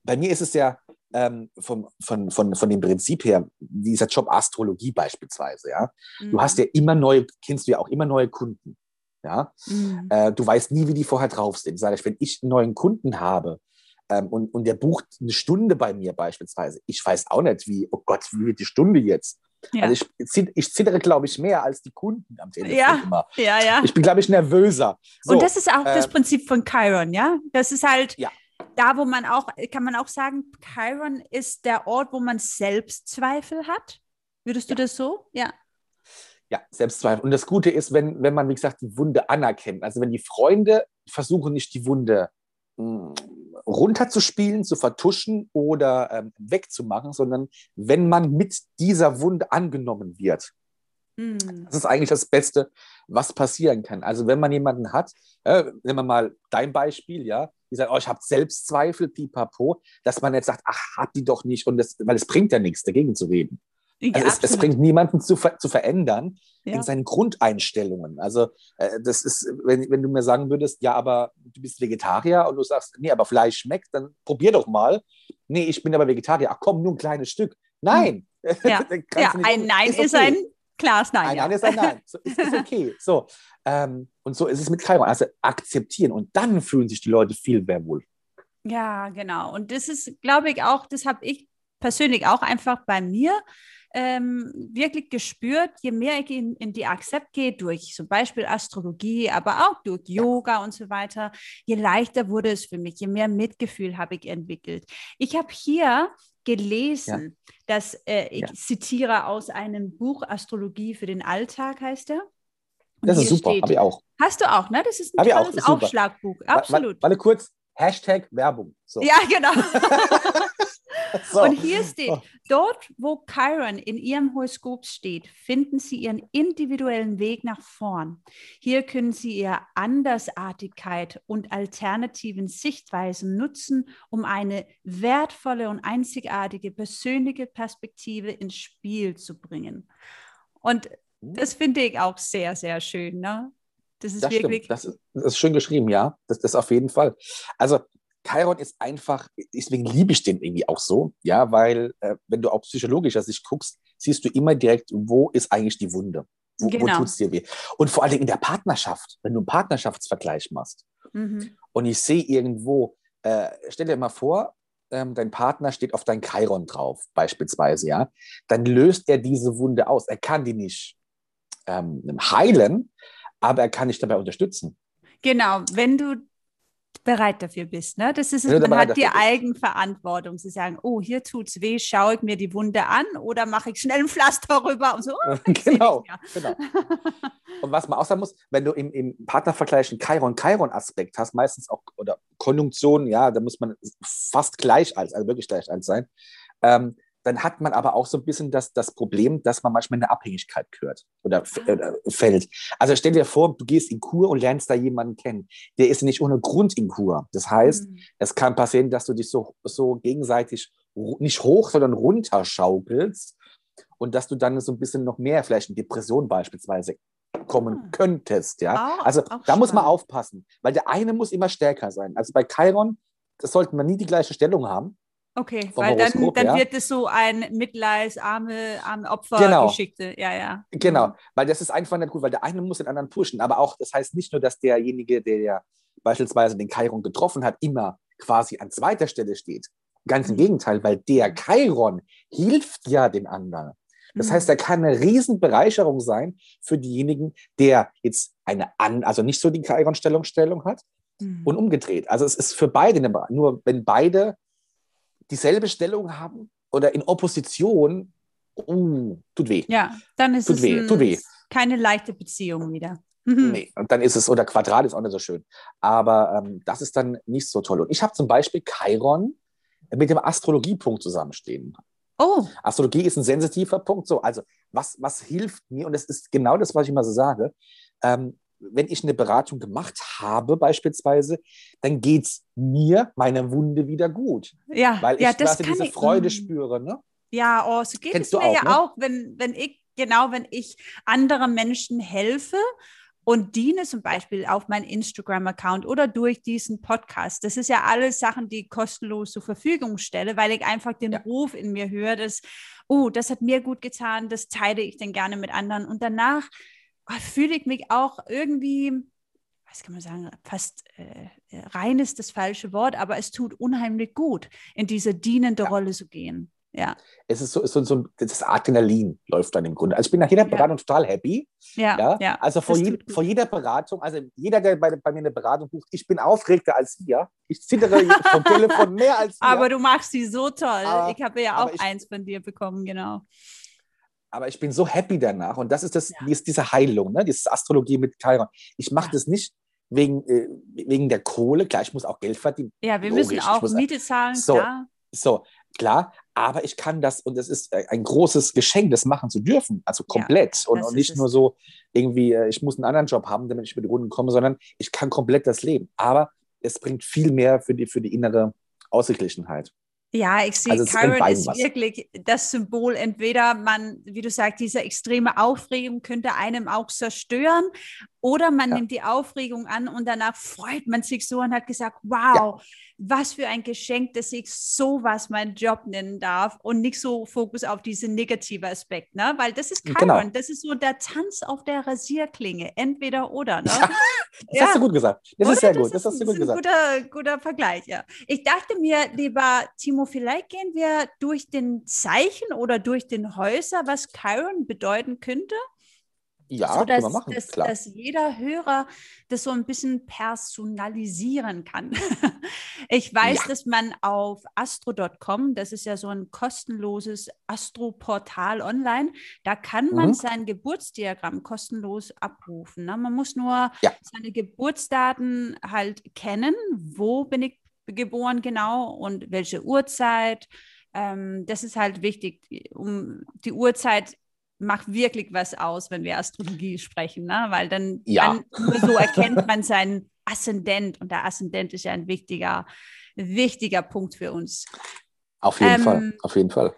bei mir ist es ja, ähm, vom, von, von, von dem Prinzip her, dieser Job Astrologie beispielsweise, ja. Mhm. Du hast ja immer neue, kennst du ja auch immer neue Kunden. Ja, mhm. äh, du weißt nie, wie die vorher drauf sind. Sag ich, wenn ich einen neuen Kunden habe ähm, und, und der bucht eine Stunde bei mir beispielsweise, ich weiß auch nicht, wie, oh Gott, wie wird die Stunde jetzt? Ja. Also ich, ich zittere, glaube ich, mehr als die Kunden am Telefon ja. immer. Ja, ja. Ich bin, glaube ich, nervöser. So, und das ist auch äh, das Prinzip von Chiron, ja? Das ist halt, ja da, wo man auch, kann man auch sagen, Chiron ist der Ort, wo man Selbstzweifel hat. Würdest du das so? Ja. Ja, Selbstzweifel. Und das Gute ist, wenn, wenn man, wie gesagt, die Wunde anerkennt. Also wenn die Freunde versuchen nicht die Wunde hm, runterzuspielen, zu vertuschen oder ähm, wegzumachen, sondern wenn man mit dieser Wunde angenommen wird. Mhm. Das ist eigentlich das Beste, was passieren kann. Also wenn man jemanden hat, äh, nehmen wir mal dein Beispiel, ja, die sagen, oh, ich habe Selbstzweifel, pipapo, dass man jetzt sagt, ach, hat die doch nicht, und das, weil es bringt ja nichts, dagegen zu reden. Ja, also es, es, bringt niemanden zu, ver zu verändern ja. in seinen Grundeinstellungen. Also äh, das ist, wenn, wenn du mir sagen würdest, ja, aber du bist Vegetarier und du sagst, nee, aber Fleisch schmeckt, dann probier doch mal. Nee, ich bin aber Vegetarier. Ach komm, nur ein kleines Stück. Nein. Ja, (laughs) ja ein Nein ist, okay. ist ein klares Nein. Ein Nein ist ein Nein. So, ist, ist okay. (laughs) So, ähm, und so ist es mit Chiron. Also akzeptieren und dann fühlen sich die Leute viel mehr wohl. Ja, genau. Und das ist, glaube ich, auch, das habe ich persönlich auch einfach bei mir ähm, wirklich gespürt, je mehr ich in, in die Akzept gehe, durch zum Beispiel Astrologie, aber auch durch Yoga und so weiter, je leichter wurde es für mich, je mehr Mitgefühl habe ich entwickelt. Ich habe hier gelesen, ja. dass äh, ich ja. zitiere aus einem Buch Astrologie für den Alltag, heißt er. das ist super, habe ich auch. Hast du auch, ne? Das ist ein tolles Aufschlagbuch, absolut. Warte kurz, Hashtag Werbung. So. Ja, genau. (laughs) (laughs) So. Und hier steht, oh. dort, wo Chiron in ihrem Horoskop steht, finden Sie Ihren individuellen Weg nach vorn. Hier können Sie Ihre Andersartigkeit und alternativen Sichtweisen nutzen, um eine wertvolle und einzigartige persönliche Perspektive ins Spiel zu bringen. Und das finde ich auch sehr, sehr schön. Ne? Das ist das wirklich. Das ist, das ist, schön geschrieben, ja. Das, das auf jeden Fall. Also Chiron ist einfach, deswegen liebe ich den irgendwie auch so, ja, weil äh, wenn du auch psychologischer Sicht guckst, siehst du immer direkt, wo ist eigentlich die Wunde? Wo, genau. wo tut es dir weh? Und vor allem in der Partnerschaft, wenn du einen Partnerschaftsvergleich machst mhm. und ich sehe irgendwo, äh, stell dir mal vor, ähm, dein Partner steht auf dein Chiron drauf, beispielsweise, ja, dann löst er diese Wunde aus. Er kann die nicht ähm, heilen, aber er kann dich dabei unterstützen. Genau, wenn du bereit dafür bist. Ne? Das ist es, man hat die Eigenverantwortung zu sagen, oh, hier tut es weh, schaue ich mir die Wunde an oder mache ich schnell ein Pflaster rüber und so. Oh, (laughs) genau, genau. (laughs) Und was man auch sagen muss, wenn du im, im Partnervergleich einen Chiron-Chiron-Aspekt hast, meistens auch, oder Konjunktion, ja, da muss man fast gleich als, also wirklich gleich als sein, ähm, dann hat man aber auch so ein bisschen das, das Problem, dass man manchmal in eine Abhängigkeit gehört oder äh, fällt. Also stell dir vor, du gehst in Kur und lernst da jemanden kennen. Der ist nicht ohne Grund in Kur. Das heißt, mhm. es kann passieren, dass du dich so, so gegenseitig nicht hoch, sondern runter schaukelst und dass du dann so ein bisschen noch mehr, vielleicht in Depression beispielsweise, kommen ah. könntest. Ja? Auch, also da muss man aufpassen, weil der eine muss immer stärker sein. Also bei Chiron, das sollten wir nie die gleiche Stellung haben. Okay, weil dann, dann ja. wird es so ein Mitleids, arme, Opfergeschichte. Genau. Ja, ja. Genau, mhm. weil das ist einfach nicht gut, weil der eine muss den anderen pushen. Aber auch, das heißt nicht nur, dass derjenige, der ja beispielsweise den Chiron getroffen hat, immer quasi an zweiter Stelle steht. Ganz im mhm. Gegenteil, weil der Chiron hilft ja den anderen. Das mhm. heißt, er kann eine Riesenbereicherung sein für diejenigen, der jetzt eine an, also nicht so die Chiron-Stellung Stellung hat mhm. und umgedreht. Also es ist für beide eine, nur wenn beide dieselbe Stellung haben oder in Opposition, uh, tut weh. Ja, dann ist tut es weh, ein, tut weh. keine leichte Beziehung wieder. Mhm. Nee, und dann ist es, oder Quadrat ist auch nicht so schön. Aber ähm, das ist dann nicht so toll. Und ich habe zum Beispiel Chiron mit dem Astrologiepunkt zusammenstehen. Oh. Astrologie ist ein sensitiver Punkt. So, also was, was hilft mir, und das ist genau das, was ich immer so sage, ähm, wenn ich eine Beratung gemacht habe, beispielsweise, dann geht es mir, meiner Wunde wieder gut. Ja, weil ich ja, quasi diese ich, Freude mm. spüre. Ne? Ja, oh, so geht Kennst es mir auch, ja ne? auch, wenn, wenn ich, genau, wenn ich anderen Menschen helfe und diene zum Beispiel auf meinen Instagram-Account oder durch diesen Podcast. Das ist ja alles Sachen, die ich kostenlos zur Verfügung stelle, weil ich einfach den Ja. Ruf in mir höre, dass, oh, das hat mir gut getan, das teile ich dann gerne mit anderen. Und danach fühle ich mich auch irgendwie, was kann man sagen, fast äh, rein ist das falsche Wort, aber es tut unheimlich gut, in diese dienende Ja. Rolle zu gehen. Ja, Es ist so, so, so das Adrenalin läuft dann im Grunde. Also ich bin nach jeder Ja. Beratung total happy. ja, Ja? ja. also vor, je, vor jeder Beratung, also jeder, der bei, bei mir eine Beratung bucht, ich bin aufgeregter als ihr. Ich zittere (laughs) vom Telefon mehr als ihr. Aber du machst sie so toll. Aber- ich habe ja auch ich- eins von dir bekommen, genau. Aber ich bin so happy danach. Und das ist das, Ja. dies, diese Heilung, ne? diese Astrologie mit Chiron. Ich mache Ja. das nicht wegen, äh, wegen der Kohle. Klar, ich muss auch Geld verdienen. Ja, wir Logisch, müssen auch muss- Miete zahlen, So. klar. So, klar, aber ich kann das und es ist äh, ein großes Geschenk, das machen zu dürfen. Also komplett. und, das und ist nicht nur so irgendwie, äh, ich muss einen anderen Job haben, damit ich die Runden komme, sondern ich kann komplett das leben. Aber es bringt viel mehr für die, für die innere Ausgeglichenheit. Ja, ich sehe, Also beiden ist was. wirklich das Symbol. Entweder man, wie du sagst, diese extreme Aufregung könnte einem auch zerstören oder man Ja. nimmt die Aufregung an und danach freut man sich so und hat gesagt, wow, was für ein Geschenk, dass ich sowas meinen Job nennen darf und nicht so Fokus auf diesen negativen Aspekt, ne? Weil das ist Chiron, Genau. das ist so der Tanz auf der Rasierklinge, entweder oder, ne? Ja, (laughs) Das hast du gut gesagt. Das Oder? ist sehr gut. Das, ist- hast du gut ist ein gesagt. Guter, guter Vergleich, ja. Ich dachte mir, lieber Timo, vielleicht gehen wir durch den Zeichen oder durch den Häuser, was Chiron bedeuten könnte, Ja, so dass, wir machen. dass, dass jeder Hörer das so ein bisschen personalisieren kann. (laughs) Ich weiß, Ja. dass man auf astro.com, das ist ja so ein kostenloses Astro-Portal online, da kann man Mhm. sein Geburtsdiagramm kostenlos abrufen. Ne? Man muss nur Ja. seine Geburtsdaten halt kennen, wo bin ich geboren genau und welche Uhrzeit. Ähm, das ist halt wichtig. Um die Uhrzeit macht wirklich was aus, wenn wir Astrologie sprechen, ne? weil dann, Ja. dann nur so erkennt man seinen Aszendent und der Aszendent ist ja ein wichtiger, wichtiger Punkt für uns. Auf jeden Ähm, Fall. Auf jeden Fall.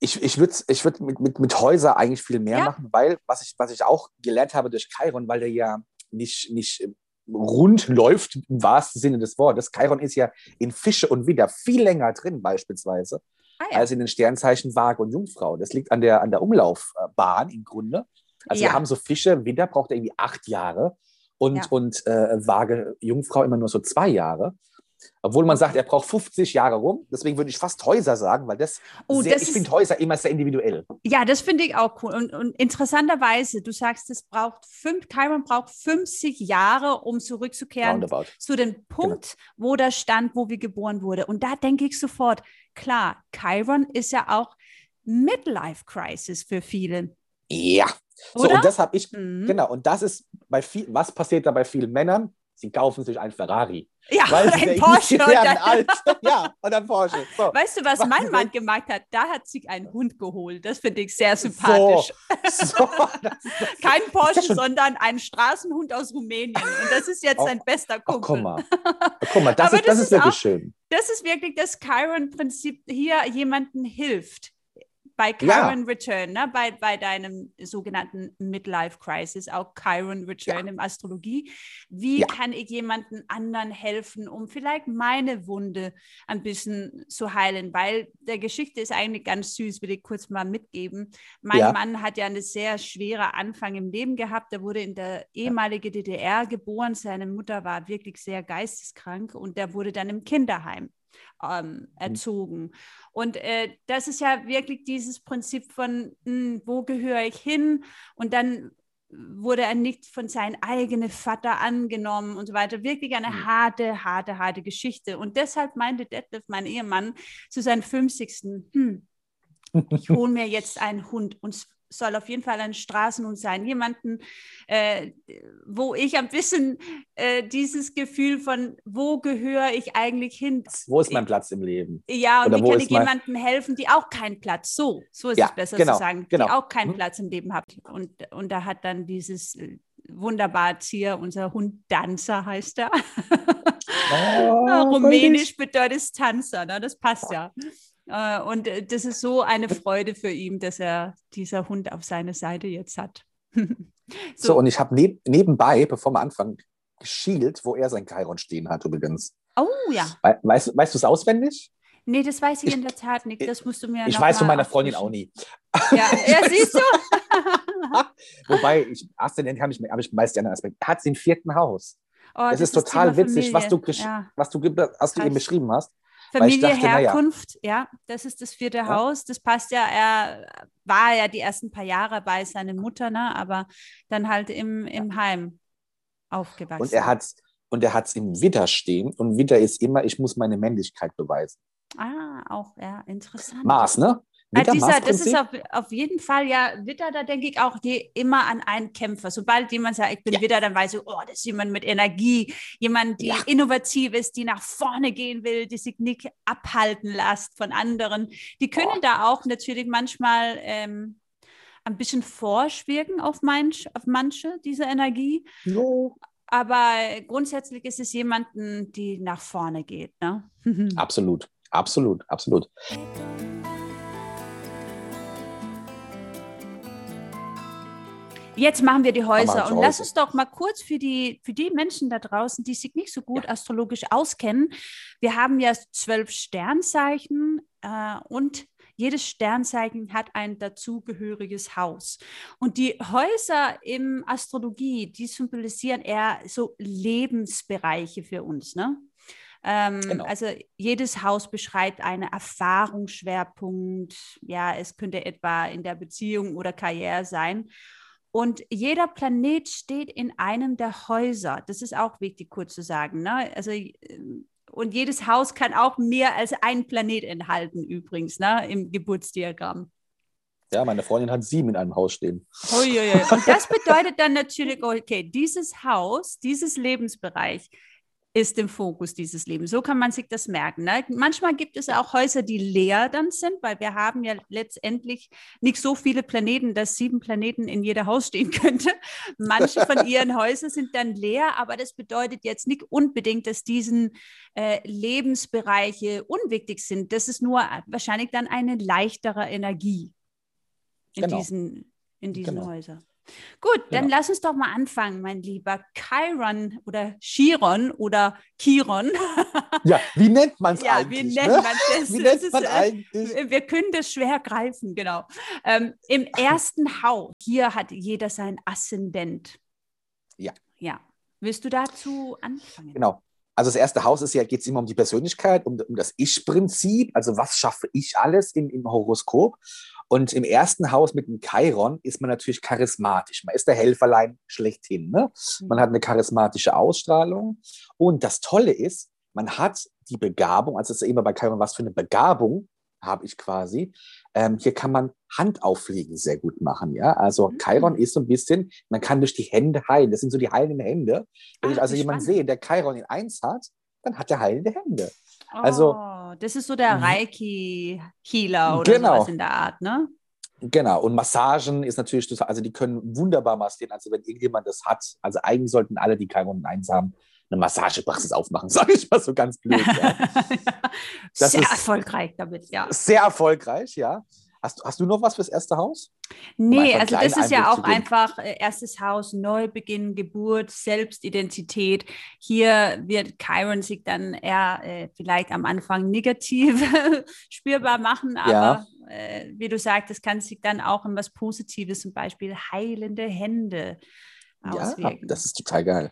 Ich, ich würde ich würd mit, mit, mit Häuser eigentlich viel mehr Ja. machen, weil, was ich, was ich auch gelernt habe durch Chiron, weil der ja nicht, nicht rund läuft im wahrsten Sinne des Wortes. Chiron ist ja in Fische und Widder viel länger drin, beispielsweise, ja. als in den Sternzeichen Waage und Jungfrau. Das liegt an der, an der Umlaufbahn im Grunde. Also Ja. wir haben so Fische, Widder braucht irgendwie acht Jahre und, Ja. und äh, Waage, Jungfrau immer nur so zwei Jahre. Obwohl man sagt, er braucht 50 Jahre rum. Deswegen würde ich fast Häuser sagen, weil das, Oh, sehr, das ich finde Häuser immer sehr individuell. Ja, das finde ich auch cool. Und, und interessanterweise, du sagst, es braucht fünf, Chiron braucht 50 Jahre, um zurückzukehren Roundabout. zu dem Punkt, wo der stand, wo wir geboren wurde. Und da denke ich sofort, klar, Chiron ist ja auch Midlife Crisis für viele. Ja. So, und das habe ich, Mhm. genau, und das ist bei viel, was passiert da bei vielen Männern? Sie kaufen sich ein Ferrari. Ja, Weil sie ein (laughs) Porsche. Und dann, (laughs) alt. Ja, und dann Porsche. So. weißt du, was Was mein Mann gemacht hat? Da hat sich ein Hund geholt. Das finde ich sehr sympathisch. (laughs) So, so, das, das, Kein Porsche, sondern ein Straßenhund aus Rumänien. Und das ist jetzt Ach, sein bester ach, Kumpel. guck mal. Guck mal, das, ist, das, ist wirklich auch- schön. das ist wirklich das Chiron-Prinzip hier jemanden hilft. Bei Ja. Chiron Return, ne? bei, bei deinem sogenannten Midlife Crisis, auch Chiron Return im Astrologie. Wie Ja. kann ich jemanden anderen helfen, um vielleicht meine Wunde ein bisschen zu heilen? Weil der Geschichte ist eigentlich ganz süß, will ich kurz mal mitgeben. Mein Ja. Mann hat ja eine sehr schwere Anfang im Leben gehabt. Er wurde in der ehemaligen DDR geboren. Seine Mutter war wirklich sehr geisteskrank und der wurde dann im Kinderheim ähm, erzogen. Und äh, das ist ja wirklich dieses Prinzip von, mh, wo gehöre ich hin? Und dann wurde er nicht von seinem eigenen Vater angenommen und so weiter. Wirklich eine Mhm. harte, harte, harte Geschichte. Und deshalb meinte Detlef, mein Ehemann, zu seinem 50. Hm, ich hole mir jetzt einen Hund. Und, soll auf jeden Fall ein Straßenhund sein. Jemanden, äh, wo ich ein bisschen äh, dieses Gefühl von, wo gehöre ich eigentlich hin? Wo ist mein Platz im Leben? Ja, und Oder wie kann ich jemandem helfen, die auch keinen Platz, so, so ist ja, es besser genau, zu sagen, genau. die auch keinen hm. Platz im Leben hat. Und, und da hat dann dieses äh, wunderbar Tier, unser Hund Danzer heißt er. Oh, (laughs) Rumänisch bedeutet Tanzer, ne? das passt ja. Äh, und äh, das ist so eine Freude für ihn, dass er dieser Hund auf seiner Seite jetzt hat. (laughs) so. so. und ich habe neb nebenbei, bevor wir anfangen, geschielt, wo er sein Chiron stehen hat übrigens. Oh ja. We weißt, weißt du es auswendig? Nee, das weiß ich, ich, in der Tat nicht. Das musst du mir Ich weiß von meiner Freundin auch nie. Ja, (laughs) ja siehst du? (laughs) Wobei, ich, Aszendent habe ich, hab ich meist anderen Aspekt. Er hat es im vierten Haus. Oh, das, das, ist total witzig, was du, ja. was du, was du eben beschrieben hast. Familie, dachte, Herkunft, ja. ja. das ist das vierte ja. Haus. Das passt ja, er war ja die ersten paar Jahre bei seiner Mutter, ne? aber dann halt im, im Heim aufgewachsen. Und er hat und er hat es im Witter stehen und Witter ist immer, ich muss meine Männlichkeit beweisen. Ah, auch, ja, interessant. Mars, ne? Witter, dieser, das ist auf, auf, jeden Fall ja Witter, da denke ich auch die, immer an einen Kämpfer. Sobald jemand sagt, ich bin ja. Witter, dann weiß ich, oh, das ist jemand mit Energie, jemand, die ja. innovativ ist, die nach vorne gehen will, die sich nicht abhalten lässt von anderen. Die können oh. da auch natürlich manchmal ähm, ein bisschen vorschwirken auf, manch, auf manche dieser Energie. No. Aber grundsätzlich ist es jemanden, die nach vorne geht. Ne? (laughs) absolut, absolut, absolut. Jetzt machen wir die Häuser und lass uns doch mal kurz für die, für die Menschen da draußen, die sich nicht so gut ja. astrologisch auskennen. Wir haben ja zwölf Sternzeichen äh, und jedes Sternzeichen hat ein dazugehöriges Haus. Und die Häuser im Astrologie, die symbolisieren eher so Lebensbereiche für uns. Ne? Ähm, genau. Also jedes Haus beschreibt einen Erfahrungsschwerpunkt. Ja, es könnte etwa in der Beziehung oder Karriere sein. Und jeder Planet steht in einem der Häuser. Das ist auch wichtig, kurz zu sagen. Ne? Also, ähm, und jedes Haus kann auch mehr als ein Planet enthalten, übrigens, ne? im Geburtsdiagramm. Ja, meine Freundin hat sieben in einem Haus stehen. Uiuiui. Und das bedeutet dann natürlich, okay, dieses Haus, dieses Lebensbereich ist im Fokus dieses Lebens. So kann man sich das merken. Ne? Manchmal gibt es auch Häuser, die leer dann sind, weil wir haben ja letztendlich nicht so viele Planeten, dass sieben Planeten in jeder Haus stehen (laughs) könnte. Manche von ihren Häusern sind dann leer, aber das bedeutet jetzt nicht unbedingt, dass diesen äh, Lebensbereiche unwichtig sind. Das ist nur wahrscheinlich dann eine leichtere Energie in genau. diesen, in diesen genau. Häusern. Gut, dann lass uns doch mal anfangen, mein lieber Chiron oder Chiron oder Chiron. (laughs) Ja, wie nennt man es ja, eigentlich? Wie nennt ne? man (laughs) wie nennt ist, äh, eigentlich? Wir können das schwer greifen, genau. Ähm, Im (laughs) ersten Haus, hier hat jeder sein Aszendent. Ja. Ja. Willst du dazu anfangen? Genau. Also das erste Haus ist ja, geht es immer um die Persönlichkeit, um, um das Ich-Prinzip, also was schaffe ich alles im, im Horoskop. Und im ersten Haus mit dem Chiron ist man natürlich charismatisch. Man ist der Helferlein schlechthin. Ne? Man hat eine charismatische Ausstrahlung. Und das Tolle ist, man hat die Begabung, also es ist immer bei Chiron, was für eine Begabung habe ich quasi. Ähm, hier kann man Handauflegen sehr gut machen. Ja, also mhm. Chiron ist so ein bisschen, man kann durch die Hände heilen. Das sind so die heilenden Hände. Wenn Ach, ich also jemanden sehe, der Chiron in eins hat, dann hat er heilende Hände. Also, oh, das ist so der mhm. Reiki-Healer oder genau. sowas in der Art, ne? Genau, und Massagen ist natürlich, also die können wunderbar massieren. Also wenn irgendjemand das hat, also eigentlich sollten alle, die Chiron 1 haben, eine Massagepraxis aufmachen, (laughs) sage ich mal so ganz blöd. Ja. (laughs) sehr erfolgreich damit, ja. Sehr erfolgreich, ja. Hast, hast du noch was fürs erste Haus? Nee, also das ist ja auch einfach äh, erstes Haus, Neubeginn, Geburt, Selbstidentität. Hier wird Chiron sich dann eher äh, vielleicht am Anfang negativ (laughs) spürbar machen, aber ja. äh, wie du sagst, das kann sich dann auch in was Positives, zum Beispiel heilende Hände auswirken. Ja, das ist total geil.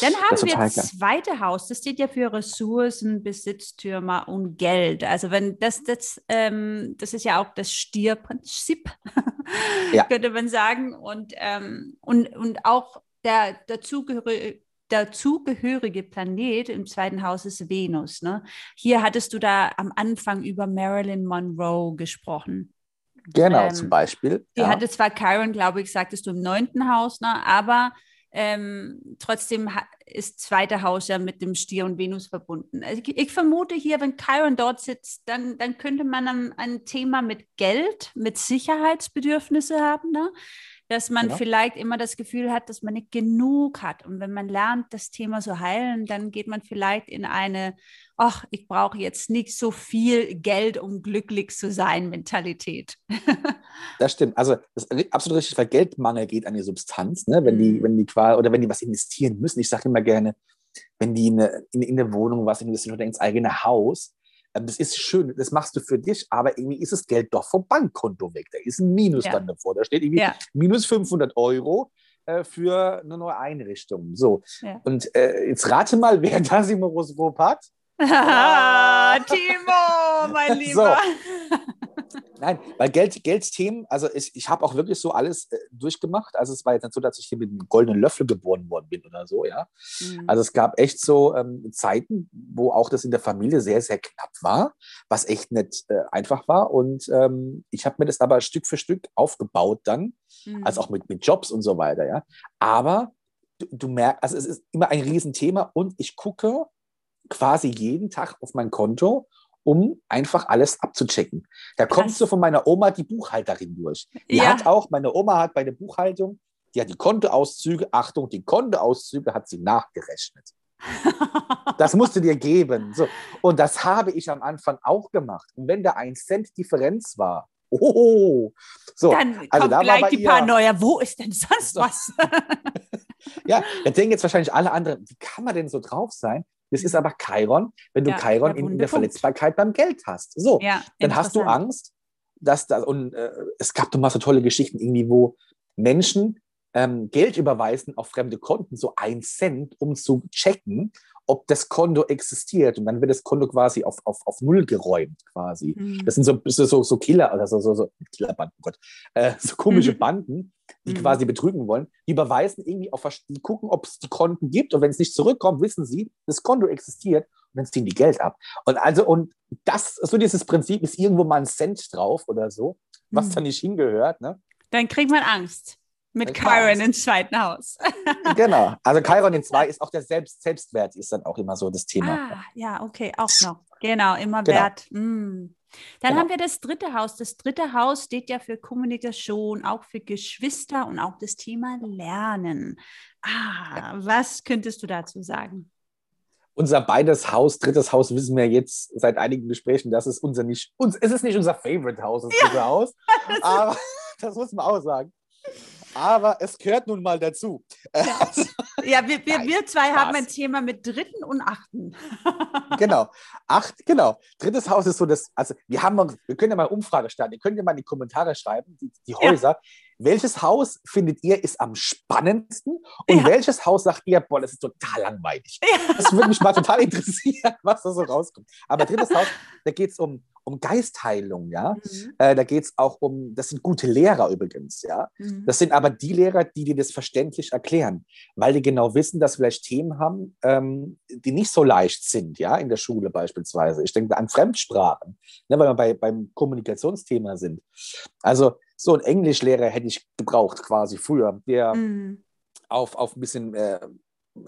Dann haben wir das zweite Haus, das steht ja für Ressourcen, Besitztümer und Geld. Also wenn das, das, ähm, das ist ja auch das Stierprinzip, ja. (laughs) könnte man sagen. Und, ähm, und, und auch der dazugehörige dazugehörige Planet im zweiten Haus ist Venus. Ne? Hier hattest du da am Anfang über Marilyn Monroe gesprochen. Genau, Ähm, zum Beispiel. Die ja. hatte zwar Chiron, glaube ich, sagtest du im neunten Haus, ne? aber ähm, trotzdem ist zweite Haus ja mit dem Stier und Venus verbunden. Also ich, ich vermute hier, wenn Chiron dort sitzt, dann, dann könnte man ein, ein Thema mit Geld, mit Sicherheitsbedürfnisse haben, ne? dass man Genau. vielleicht immer das Gefühl hat, dass man nicht genug hat. Und wenn man lernt, das Thema zu heilen, dann geht man vielleicht in eine, ach, ich brauche jetzt nicht so viel Geld, um glücklich zu sein, Mentalität. (laughs) Das stimmt. Also das ist absolut richtig, weil Geldmangel geht an die Substanz, ne? wenn die, Mhm. wenn die quasi, oder wenn die was investieren müssen. Ich sage immer gerne, wenn die in eine, in, in eine Wohnung was investieren oder ins eigene Haus, ähm, das ist schön, das machst du für dich, aber irgendwie ist das Geld doch vom Bankkonto weg. Da ist ein Minus Ja. dann davor. Da steht irgendwie Ja. minus 500 Euro äh, für eine neue Einrichtung. So. Ja. Und äh, jetzt rate mal, (laughs) wer das im Horoskop hat. Ah, (laughs) Timo, mein So. Lieber. (laughs) Nein, weil Geld, Geldthemen, also ich, ich habe auch wirklich so alles äh, durchgemacht. Also es war jetzt nicht so, dass ich hier mit einem goldenen Löffel geboren worden bin oder so, ja. Mhm. Also es gab echt so ähm, Zeiten, wo auch das in der Familie sehr, sehr knapp war, was echt nicht äh, einfach war. Und ähm, ich habe mir das aber Stück für Stück aufgebaut dann, Mhm. also auch mit, mit Jobs und so weiter, ja. Aber du, du merkst, also es ist immer ein Riesenthema und ich gucke quasi jeden Tag auf mein Konto, um einfach alles abzuchecken. Da Krass. so von meiner Oma die Buchhalterin durch. Die Ja. hat auch, meine Oma hat bei der Buchhaltung, die hat die Kontoauszüge, Achtung, die Kontoauszüge hat sie nachgerechnet. (laughs) Das musst du dir geben. So. Und das habe ich am Anfang auch gemacht. Und wenn da ein Cent Differenz war, oh, so, Dann also kommt da gleich die Paranoia. Wo ist denn sonst So. was? (laughs) ja, da denken jetzt wahrscheinlich alle anderen, wie kann man denn so drauf sein? Das ist aber Chiron, wenn du Ja, Chiron in, der. Verletzbarkeit beim Geld hast. So, ja, dann hast du. Angst, dass da, und äh, es gab doch mal so tolle Geschichten, irgendwie, wo Menschen ähm, Geld überweisen auf fremde Konten, so ein Cent, um zu checken, ob das Konto existiert. Und dann wird das Konto quasi auf, auf, auf Null geräumt, quasi. Mhm. Das sind so, so, so, so Killer, oder so, so, so Killerbanden, oh Gott, äh, so komische Mhm. (laughs) Banden, die Mhm. quasi betrügen wollen. Die überweisen irgendwie auf, die gucken, ob es die Konten gibt. Und wenn es nicht zurückkommt, wissen sie, das Konto existiert und dann ziehen die Geld ab. Und also, und das, so dieses Prinzip ist irgendwo mal ein Cent drauf oder so, was Mhm. da nicht hingehört. Ne? Dann kriegt man Angst. Mit Chiron im zweiten Haus. (laughs) genau. Also (laughs) Chiron in zwei ist auch der Selbst Selbstwert, ist dann auch immer so das Thema. Ah, ja, okay, auch noch. Genau, immer Genau. Wert. Mm. Dann Genau. haben wir das dritte Haus. Das dritte Haus steht ja für Kommunikation, auch für Geschwister und auch das Thema Lernen. Ah, was könntest du dazu sagen? Unser beides Haus, drittes Haus, wissen wir jetzt seit einigen Gesprächen, das ist unser nicht, uns, es ist nicht unser Favorite Haus, das dritte Haus. (laughs) Aber (laughs) das muss man auch sagen. Aber es gehört nun mal dazu. (laughs) Also, Ja, wir, wir, Nein, wir zwei Spaß. haben ein Thema mit dritten und achten. (laughs) genau. Acht, genau. Drittes Haus ist so das, also wir haben, wir können ja mal eine Umfrage starten. Ihr könnt ja mal in die Kommentare schreiben, die, die Häuser. Welches Haus findet ihr ist am spannendsten? Und Ja. welches Haus sagt ihr, boah, das ist total langweilig? Das würde mich mal total interessieren, was da so rauskommt. Aber drittes Haus, da geht es um, um Geistheilung, ja. Mhm. Äh, da geht es auch um, das sind gute Lehrer übrigens, ja. Mhm. Das sind aber die Lehrer, die dir das verständlich erklären, weil die genau wissen, dass wir vielleicht Themen haben, ähm, die nicht so leicht sind, ja, in der Schule beispielsweise. Ich denke an Fremdsprachen, ne, weil wir bei, beim Kommunikationsthema sind. Also so ein Englischlehrer hätte ich gebraucht quasi früher, der Mhm. auf, auf ein bisschen äh,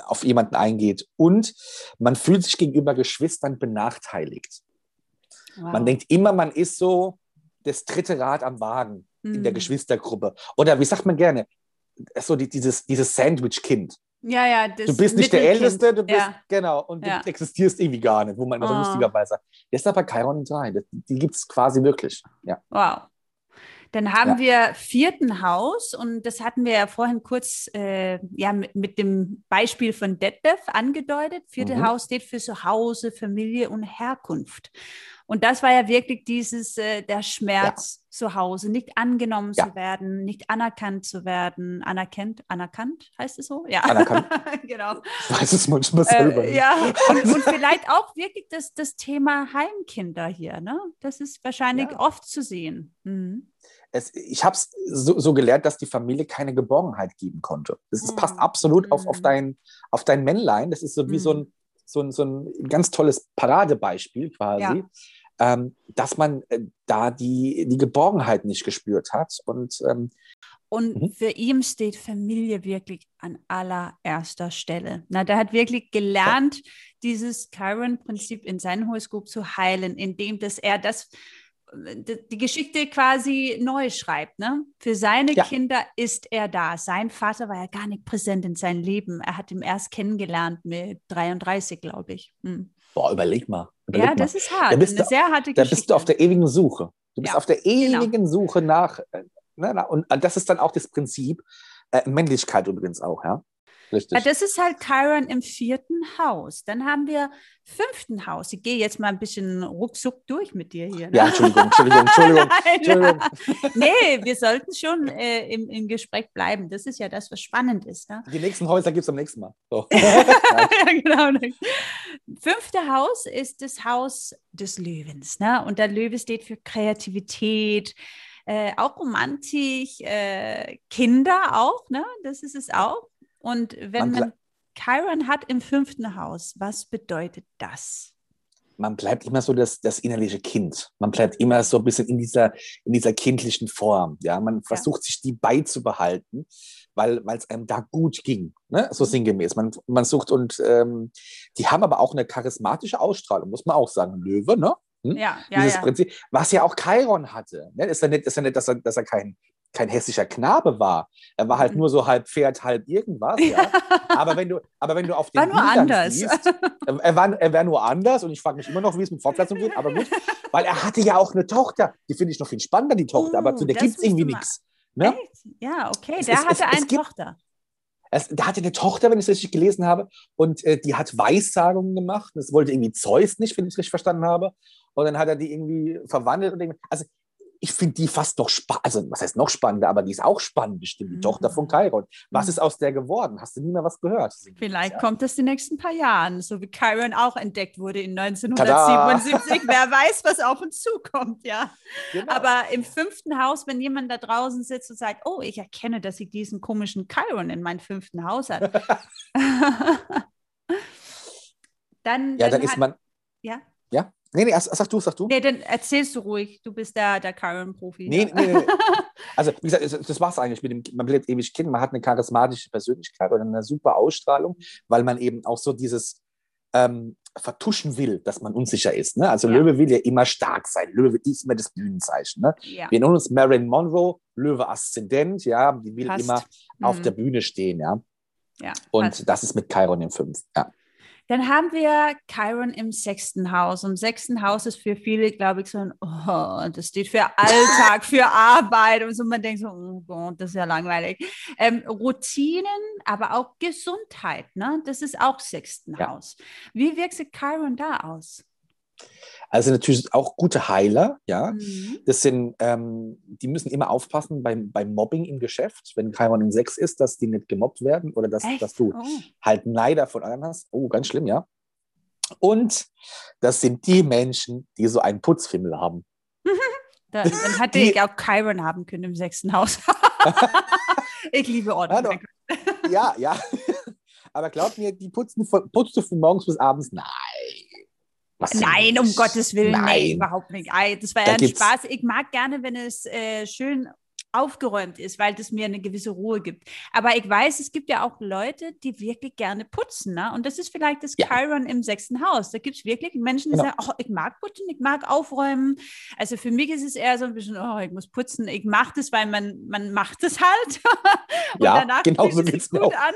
auf jemanden eingeht. Und man fühlt sich gegenüber Geschwistern benachteiligt. Wow. Man denkt immer, man ist so das dritte Rad am Wagen in der Mhm. Geschwistergruppe. Oder wie sagt man gerne, so die, dieses, dieses Sandwich-Kind. Ja, ja, Du bist nicht der. Älteste, du bist, Ja. genau, und Ja. du existierst irgendwie gar nicht, wo man immer so Ah. lustigerweise sagt. Das ist aber Chiron 3, das, die gibt es quasi wirklich. Ja. Wow. Dann haben Ja. wir vierten Haus und das hatten wir ja vorhin kurz äh, ja, mit, mit dem Beispiel von Detlef angedeutet. Vierte Mhm. Haus steht für Zuhause, Familie und Herkunft. Und das war ja wirklich dieses, äh, der Schmerz zu Hause, nicht angenommen Ja. zu werden, nicht anerkannt zu werden. Anerkannt, anerkannt heißt es so? Ja. Anerkannt. (laughs) genau. Ich weiß es manchmal selber. Äh, ja, und, (laughs) und vielleicht auch wirklich das, das Thema Heimkinder hier. Ne? Das ist wahrscheinlich Ja. oft zu sehen. Mhm. Es, ich habe es so, so gelernt, dass die Familie keine Geborgenheit geben konnte. Das ist, passt Mhm. absolut auf, auf, Mhm. dein, auf dein Männlein. Das ist so wie so, ein, so, ein, so ein ganz tolles Paradebeispiel quasi. ähm, dass man äh, da die, die Geborgenheit nicht gespürt hat. Und, ähm, und Mhm. für ihn steht Familie wirklich an allererster Stelle. Na, der hat wirklich gelernt, dieses Chiron-Prinzip in seinem Horoskop zu heilen, indem dass er das die Geschichte quasi neu schreibt. Ne? Für seine Ja. Kinder ist er da. Sein Vater war ja gar nicht präsent in seinem Leben. Er hat ihn erst kennengelernt mit 33, glaube ich. Hm. boah, überleg mal. Überleg Ja, mal. das ist hart. Da bist Eine du- sehr harte Da Geschichte. bist du auf der ewigen Suche. Du bist Ja, auf der genau. ewigen Suche nach. Ne, na, und das ist dann auch das Prinzip. Äh, Männlichkeit übrigens auch, ja. Richtig. Ja, das ist halt Chiron im vierten Haus. Dann haben wir fünften Haus. Ich gehe jetzt mal ein bisschen ruckzuck durch mit dir hier. Ne? ja, Entschuldigung, Entschuldigung, Entschuldigung. (laughs) Nein. Entschuldigung. nee, wir sollten schon äh, im, im Gespräch bleiben. Das ist ja das, was spannend ist. Ne? Die nächsten Häuser gibt es am nächsten Mal. So. (laughs) ja, (laughs) genau. Fünfte Haus ist das Haus des Löwens. Ne? Und der Löwe steht für Kreativität, äh, auch romantisch, äh, Kinder auch, ne? das ist es auch. Und wenn Man man Chiron hat im fünften Haus, was bedeutet das? man bleibt immer so das, das innerliche Kind. Man bleibt immer so ein bisschen in dieser, in dieser kindlichen Form. Ja, man versucht sich die beizubehalten, weil weil es einem da gut ging. Ne? So sinngemäß. Man, man sucht und ähm, die haben aber auch eine charismatische Ausstrahlung, muss man auch sagen. Löwe, ne? Hm? Ja, ja, Dieses ja. Prinzip, was ja auch Chiron hatte. Ne? Ist ja nicht, ist ja nicht dass, er, dass er kein, kein hässlicher Knabe war. Er war halt Mhm. nur so halb Pferd, halb irgendwas. Ja? (laughs) aber, wenn du, aber wenn du auf den War nur Bildern anders. siehst, er war, er war nur anders und ich frage mich immer noch, wie es mit Fortpflanzung geht, aber gut, weil er hatte ja auch eine Tochter. Die finde ich noch viel spannender, die Tochter, aber Oh, zu der gibt es irgendwie nichts. Ne? Ja, okay. Es Der es- hatte es eine gibt- Tochter. Es, da hatte eine Tochter, wenn ich es richtig gelesen habe, und äh, die hat Weissagungen gemacht. Das wollte irgendwie Zeus nicht, wenn ich es richtig verstanden habe. Und dann hat er die irgendwie verwandelt. Und irgendwie, also ich finde die fast noch spannend, also was heißt noch spannender, aber die ist auch spannend, bestimmt, die Mhm. Tochter von Chiron. Was Mhm. ist aus der geworden? Hast du nie mehr was gehört? Vielleicht Ja. kommt es die nächsten paar Jahren, so wie Chiron auch entdeckt wurde in 1977. (laughs) Wer weiß, was auf uns zukommt, ja. Genau. Aber im fünften Haus, wenn jemand da draußen sitzt und sagt, oh, ich erkenne, dass ich diesen komischen Chiron in meinem fünften Haus hat. (laughs) (laughs) dann, ja, dann hat, ist man. Ja? Ja? Nee, nee, sag du, sag du. Nee, dann erzählst du ruhig. Du bist der, der Chiron-Profi. Nee, nee, nee. Also, wie gesagt, das- war es eigentlich mit dem, man bleibt ewig Kind, man hat eine charismatische Persönlichkeit oder eine super Ausstrahlung, weil man eben auch so dieses ähm, vertuschen will, dass man unsicher ist. Ne? Also Ja. Löwe will ja immer stark sein. Löwe ist immer das Bühnenzeichen. Ne? ja. Wir nennen uns Marilyn Monroe, Löwe Aszendent, ja, die will Passt. immer auf Mhm. der Bühne stehen, ja. ja, Und passt. das ist mit Chiron im 5. Ja. Dann haben wir Chiron im sechsten Haus. Und sechsten Haus ist für viele, glaube ich, so ein, oh, das steht für Alltag, (laughs) für Arbeit. Und so man denkt so, oh Gott, das ist ja langweilig. Ähm, Routinen, aber auch Gesundheit, ne? Das ist auch sechsten Ja. Haus. Wie wirkt sich Chiron da aus? Also natürlich auch gute Heiler, ja. Mhm. Das sind, ähm, die müssen immer aufpassen beim, beim Mobbing im Geschäft, wenn Chiron in 6 ist, dass die nicht gemobbt werden oder dass, Echt? dass du Oh. halt Neider von anderen hast. Oh, ganz schlimm, ja. Und das sind die Menschen, die so einen Putzfimmel haben. (laughs) Da, dann hätte Die- ich auch Chiron haben können im sechsten Haus. (laughs) ich liebe Ordnung. Ja. Ja. (laughs) Aber glaub mir, die putzen von, putzt du von morgens bis abends? Nein. Was Nein, um? Gottes Willen, Nein. nee, überhaupt nicht. Das war Da ja ein Spaß. Ich mag gerne, wenn es äh, schön aufgeräumt ist, weil das mir eine gewisse Ruhe gibt. Aber ich weiß, es gibt ja auch Leute, die wirklich gerne putzen. Ne? Und das ist vielleicht das Ja. Chiron im sechsten Haus. Da gibt es wirklich Menschen, die Genau. sagen, oh, ich mag putzen, ich mag aufräumen. Also für mich ist es eher so ein bisschen, oh, ich muss putzen. Ich mache das, weil man, man macht es halt. (laughs) Und Ja, danach genau so es geht's mir gut auch. an.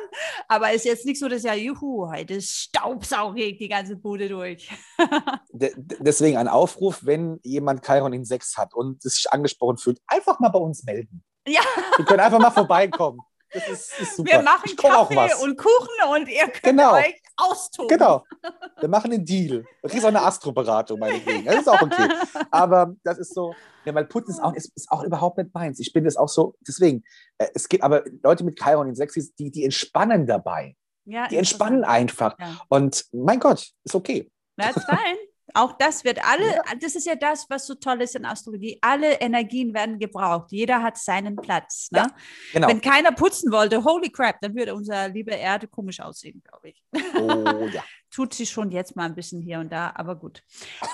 Aber es ist jetzt nicht so, dass ja, juhu, heute staubsauge ich die ganze Bude durch. (laughs) De de- deswegen ein Aufruf, wenn jemand Chiron in 6 hat und es sich angesprochen fühlt, einfach mal bei uns melden. Ja. Wir können einfach mal vorbeikommen. Das ist, ist super. Wir machen Kaffee und Kuchen und ihr könnt Genau. euch austoben. Genau. Wir machen einen Deal. Du kriegst auch eine Astroberatung, meinetwegen. Das ist auch okay. Aber das ist so, ja, weil Putzen ist auch, ist, ist auch überhaupt nicht meins. Ich bin das auch so, deswegen, äh, es gibt aber Leute mit Chiron in Sexys, die, die entspannen dabei. Ja, Die entspannen einfach. Ja. Und mein Gott, ist okay. That's fine. Auch das wird alle, Ja. das ist ja das, was so toll ist in Astrologie. Alle Energien werden gebraucht. Jeder hat seinen Platz. Ne? Ja, Genau. Wenn keiner putzen wollte, holy crap, dann würde unsere liebe Erde komisch aussehen, glaube ich. Oh ja. (laughs) tut sie schon jetzt mal ein bisschen hier und da, aber gut.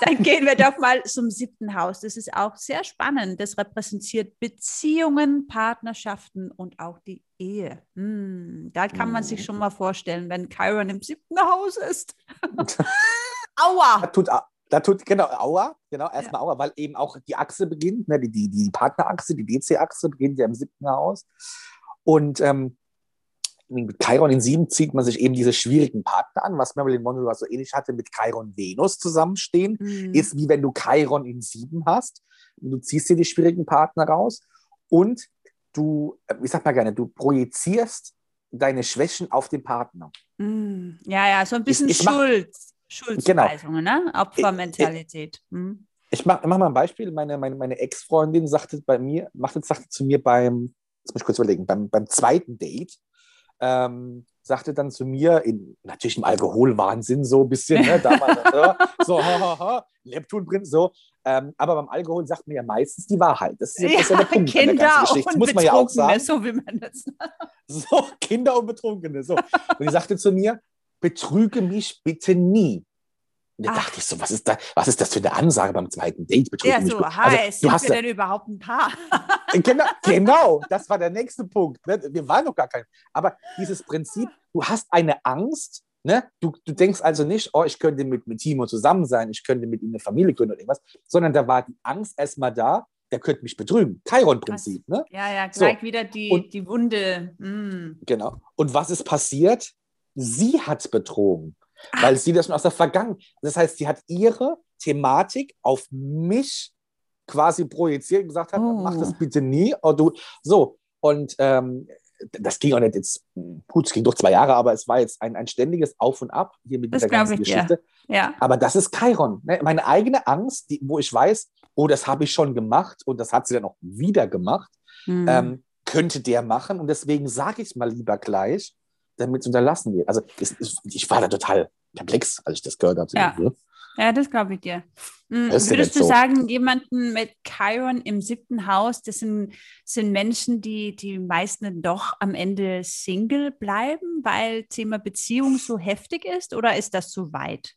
Dann gehen wir doch mal zum siebten Haus. Das ist auch sehr spannend. Das repräsentiert Beziehungen, Partnerschaften und auch die Ehe. Hm, da kann man sich schon mal vorstellen, wenn Chiron im siebten Haus ist. (laughs) Aua! Da tut, da tut, genau, Aua, genau, erstmal ja. Aua, weil eben auch die Achse beginnt, ne, die, die, die Partnerachse, die DC-Achse beginnt ja im siebten Haus. Und ähm, mit Chiron in sieben zieht man sich eben diese schwierigen Partner an, was Marilyn Monroe so ähnlich hatte mit Chiron Venus zusammenstehen, mhm. ist wie wenn du Chiron in sieben hast. Du ziehst dir die schwierigen Partner raus und du, äh, ich sag mal gerne, du projizierst deine Schwächen auf den Partner. Mhm. Ja, ja, so ein bisschen ich, ich Schuld, Schuldzuweisungen, genau. ne? Opfermentalität. Mhm. Ich, mache mach mal ein Beispiel. Meine, meine, meine Ex-Freundin sagte bei mir, machte, sagte zu mir beim, jetzt muss ich kurz überlegen, beim, beim zweiten Date, ähm, sagte dann zu mir, in, natürlich im Alkoholwahnsinn so ein bisschen, ne, damals, (laughs) so, ha, ha, ha, Neptunprinz, so. Ähm, aber beim Alkohol sagt man ja meistens die Wahrheit. Das ist ja, das ja der Punkt Kinder an der ganzen Geschichte. Das muss man ja auch sagen. So wie man das. (laughs) (laughs) so, Kinder und Betrunkene. So. Und die sagte zu mir, betrüge mich bitte nie. Und da Ach. dachte ich so, was ist, da, was ist das für eine Ansage beim zweiten Date? Betrüge ja, so, mich. Also, heißt, du hast wir denn überhaupt ein Paar? genau, genau, das war der nächste Punkt. Ne? Wir waren noch gar kein. Aber dieses Prinzip, du hast eine Angst, ne? du, du denkst also nicht, oh, ich könnte mit, mit Timo zusammen sein, ich könnte mit ihm eine Familie gründen oder irgendwas, sondern da war die Angst erstmal da, der könnte mich betrügen. Chiron-Prinzip. Ne? Ja, ja, gleich so. wieder die, und, die Wunde. Mm. Genau. Und was ist passiert? Sie hat betrogen weil sie das schon aus der Vergangenheit. Das heißt, sie hat ihre Thematik auf mich quasi projiziert und gesagt hat, oh. mach das bitte nie. Oder oh, du, so, und ähm, das ging auch nicht jetzt, gut, es ging doch zwei Jahre, aber es war jetzt ein, ein ständiges Auf und Ab hier mit das dieser ganzen ich, Geschichte. Ja. ja. Aber das ist Chiron. Ne? Meine eigene Angst, die, wo ich weiß, oh, das habe ich schon gemacht und das hat sie dann auch wieder gemacht, hm. ähm, könnte der machen. Und deswegen sage ich es mal lieber gleich, damit es unterlassen wird. Also es, es, ich war da total perplex, als ich das gehört habe. Ja. Ja, das glaube ich dir. Mhm. Würdest du so. sagen, jemanden mit Chiron im siebten Haus, das sind, sind Menschen, die die meisten doch am Ende Single bleiben, weil Thema Beziehung so heftig ist oder ist das zu weit?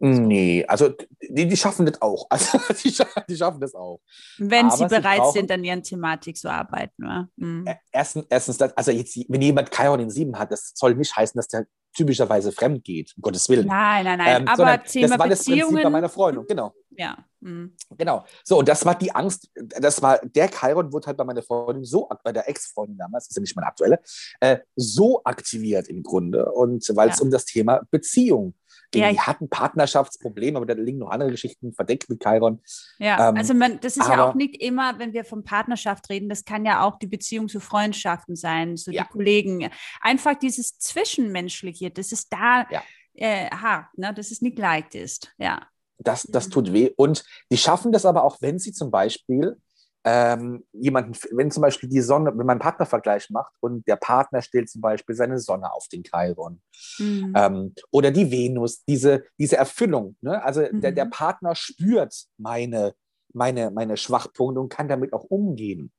Nee, also die, die schaffen das auch. (laughs) Also die, die schaffen das auch. Wenn Aber sie bereit sie sind, an ihren Thematik zu arbeiten. Ja. Mhm. Erstens, erstens das, also jetzt, wenn jemand Chiron in sieben hat, das soll nicht heißen, dass der typischerweise fremd geht, um Gottes Willen. Nein, nein, nein. Ähm, Aber Thema das war das Prinzip bei meiner Freundin, genau. Ja. Mhm. Genau. So, und das war die Angst, das war, der Chiron wurde halt bei meiner Freundin so, bei der Ex-Freundin damals, das ist ja nicht meine aktuelle, äh, so aktiviert im Grunde. Und weil es ja. um das Thema Beziehung ja, die hatten Partnerschaftsprobleme, aber da liegen noch andere Geschichten verdeckt mit Chiron. Ja, ähm, also man, das ist aber, ja auch nicht immer, wenn wir von Partnerschaft reden, das kann ja auch die Beziehung zu Freundschaften sein, zu ja. die Kollegen. Einfach dieses Zwischenmenschliche, das ist da ja. äh, hart, ne? dass es nicht leicht ist. Ja. Das, das tut weh. Und die schaffen das aber auch, wenn sie zum Beispiel ähm, jemanden, wenn zum Beispiel die Sonne, wenn man einen Partnervergleich macht und der Partner stellt zum Beispiel seine Sonne auf den Chiron mhm. ähm, oder die Venus, diese, diese Erfüllung. Ne? Also mhm. der, der mhm. Partner spürt meine, meine, meine Schwachpunkte und kann damit auch umgehen.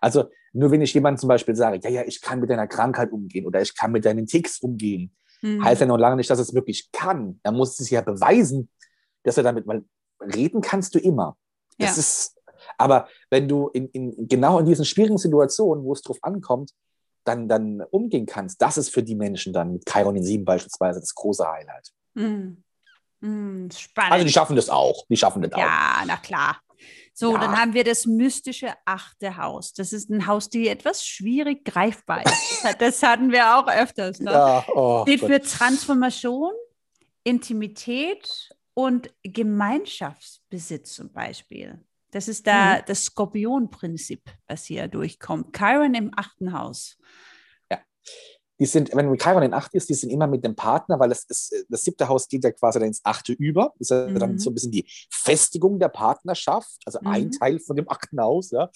Also nur wenn ich jemandem zum Beispiel sage, ja, ja, ich kann mit deiner Krankheit umgehen oder ich kann mit deinen Ticks umgehen, mhm. heißt ja noch lange nicht, dass es wirklich kann. Da muss es ja beweisen, dass er damit mal reden kannst du immer. Das ja. ist aber wenn du in, in, genau in diesen schwierigen Situationen, wo es drauf ankommt, dann, dann umgehen kannst, das ist für die Menschen dann mit Chiron in 7 beispielsweise das große Highlight. Mm. Mm, spannend. Also die schaffen das auch. Die schaffen das ja, auch. Ja, na klar. So, ja. dann haben wir das mystische achte Haus. Das ist ein Haus, die etwas schwierig greifbar ist. (laughs) das hatten wir auch öfters. Ne? Ja, oh, Steht Gott. für Transformation, Intimität und Gemeinschaftsbesitz zum Beispiel. Das ist da mhm. das Skorpion-Prinzip, was hier durchkommt. Chiron im achten Haus. Ja. Die sind, wenn Chiron in acht ist, die sind immer mit dem Partner, weil das, ist, das siebte Haus geht ja quasi dann ins achte über. Das ist mhm. dann so ein bisschen die Festigung der Partnerschaft, also mhm. ein Teil von dem achten Haus. Ja.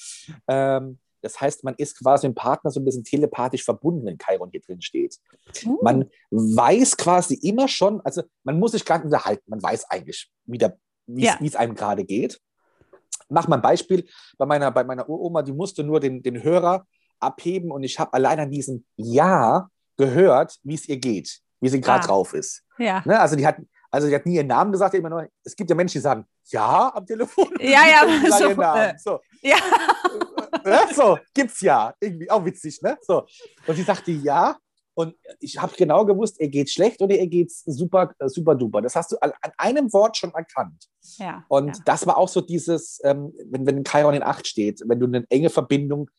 Ähm, das heißt, man ist quasi dem Partner so ein bisschen telepathisch verbunden, wenn Chiron hier drin steht. Uh. Man weiß quasi immer schon, also man muss sich gar nicht unterhalten, man weiß eigentlich, wie ja. es einem gerade geht mach mal ein Beispiel. Bei meiner, bei meiner Uroma, die musste nur den, den Hörer abheben und ich habe allein an diesem Ja gehört, wie es ihr geht. wie sie gerade Ah. drauf ist. Ja. Ne? Also, die hat, also die hat nie ihren Namen gesagt, immer nur, es gibt ja Menschen, die sagen, ja, am Telefon. Ja, ja, (laughs) (laughs) so, ihren Namen. äh, So, Ja. (laughs) ne? so, gibt's ja. Irgendwie auch witzig, ne? So. Und sie sagte ja. Und ich habe genau gewusst, ihr geht schlecht oder ihr geht's super, äh, super duper. Das hast du an, an einem Wort schon erkannt. ja. Und ja. das war auch so dieses, ähm, wenn, wenn Chiron in Acht steht, wenn du eine enge Verbindung,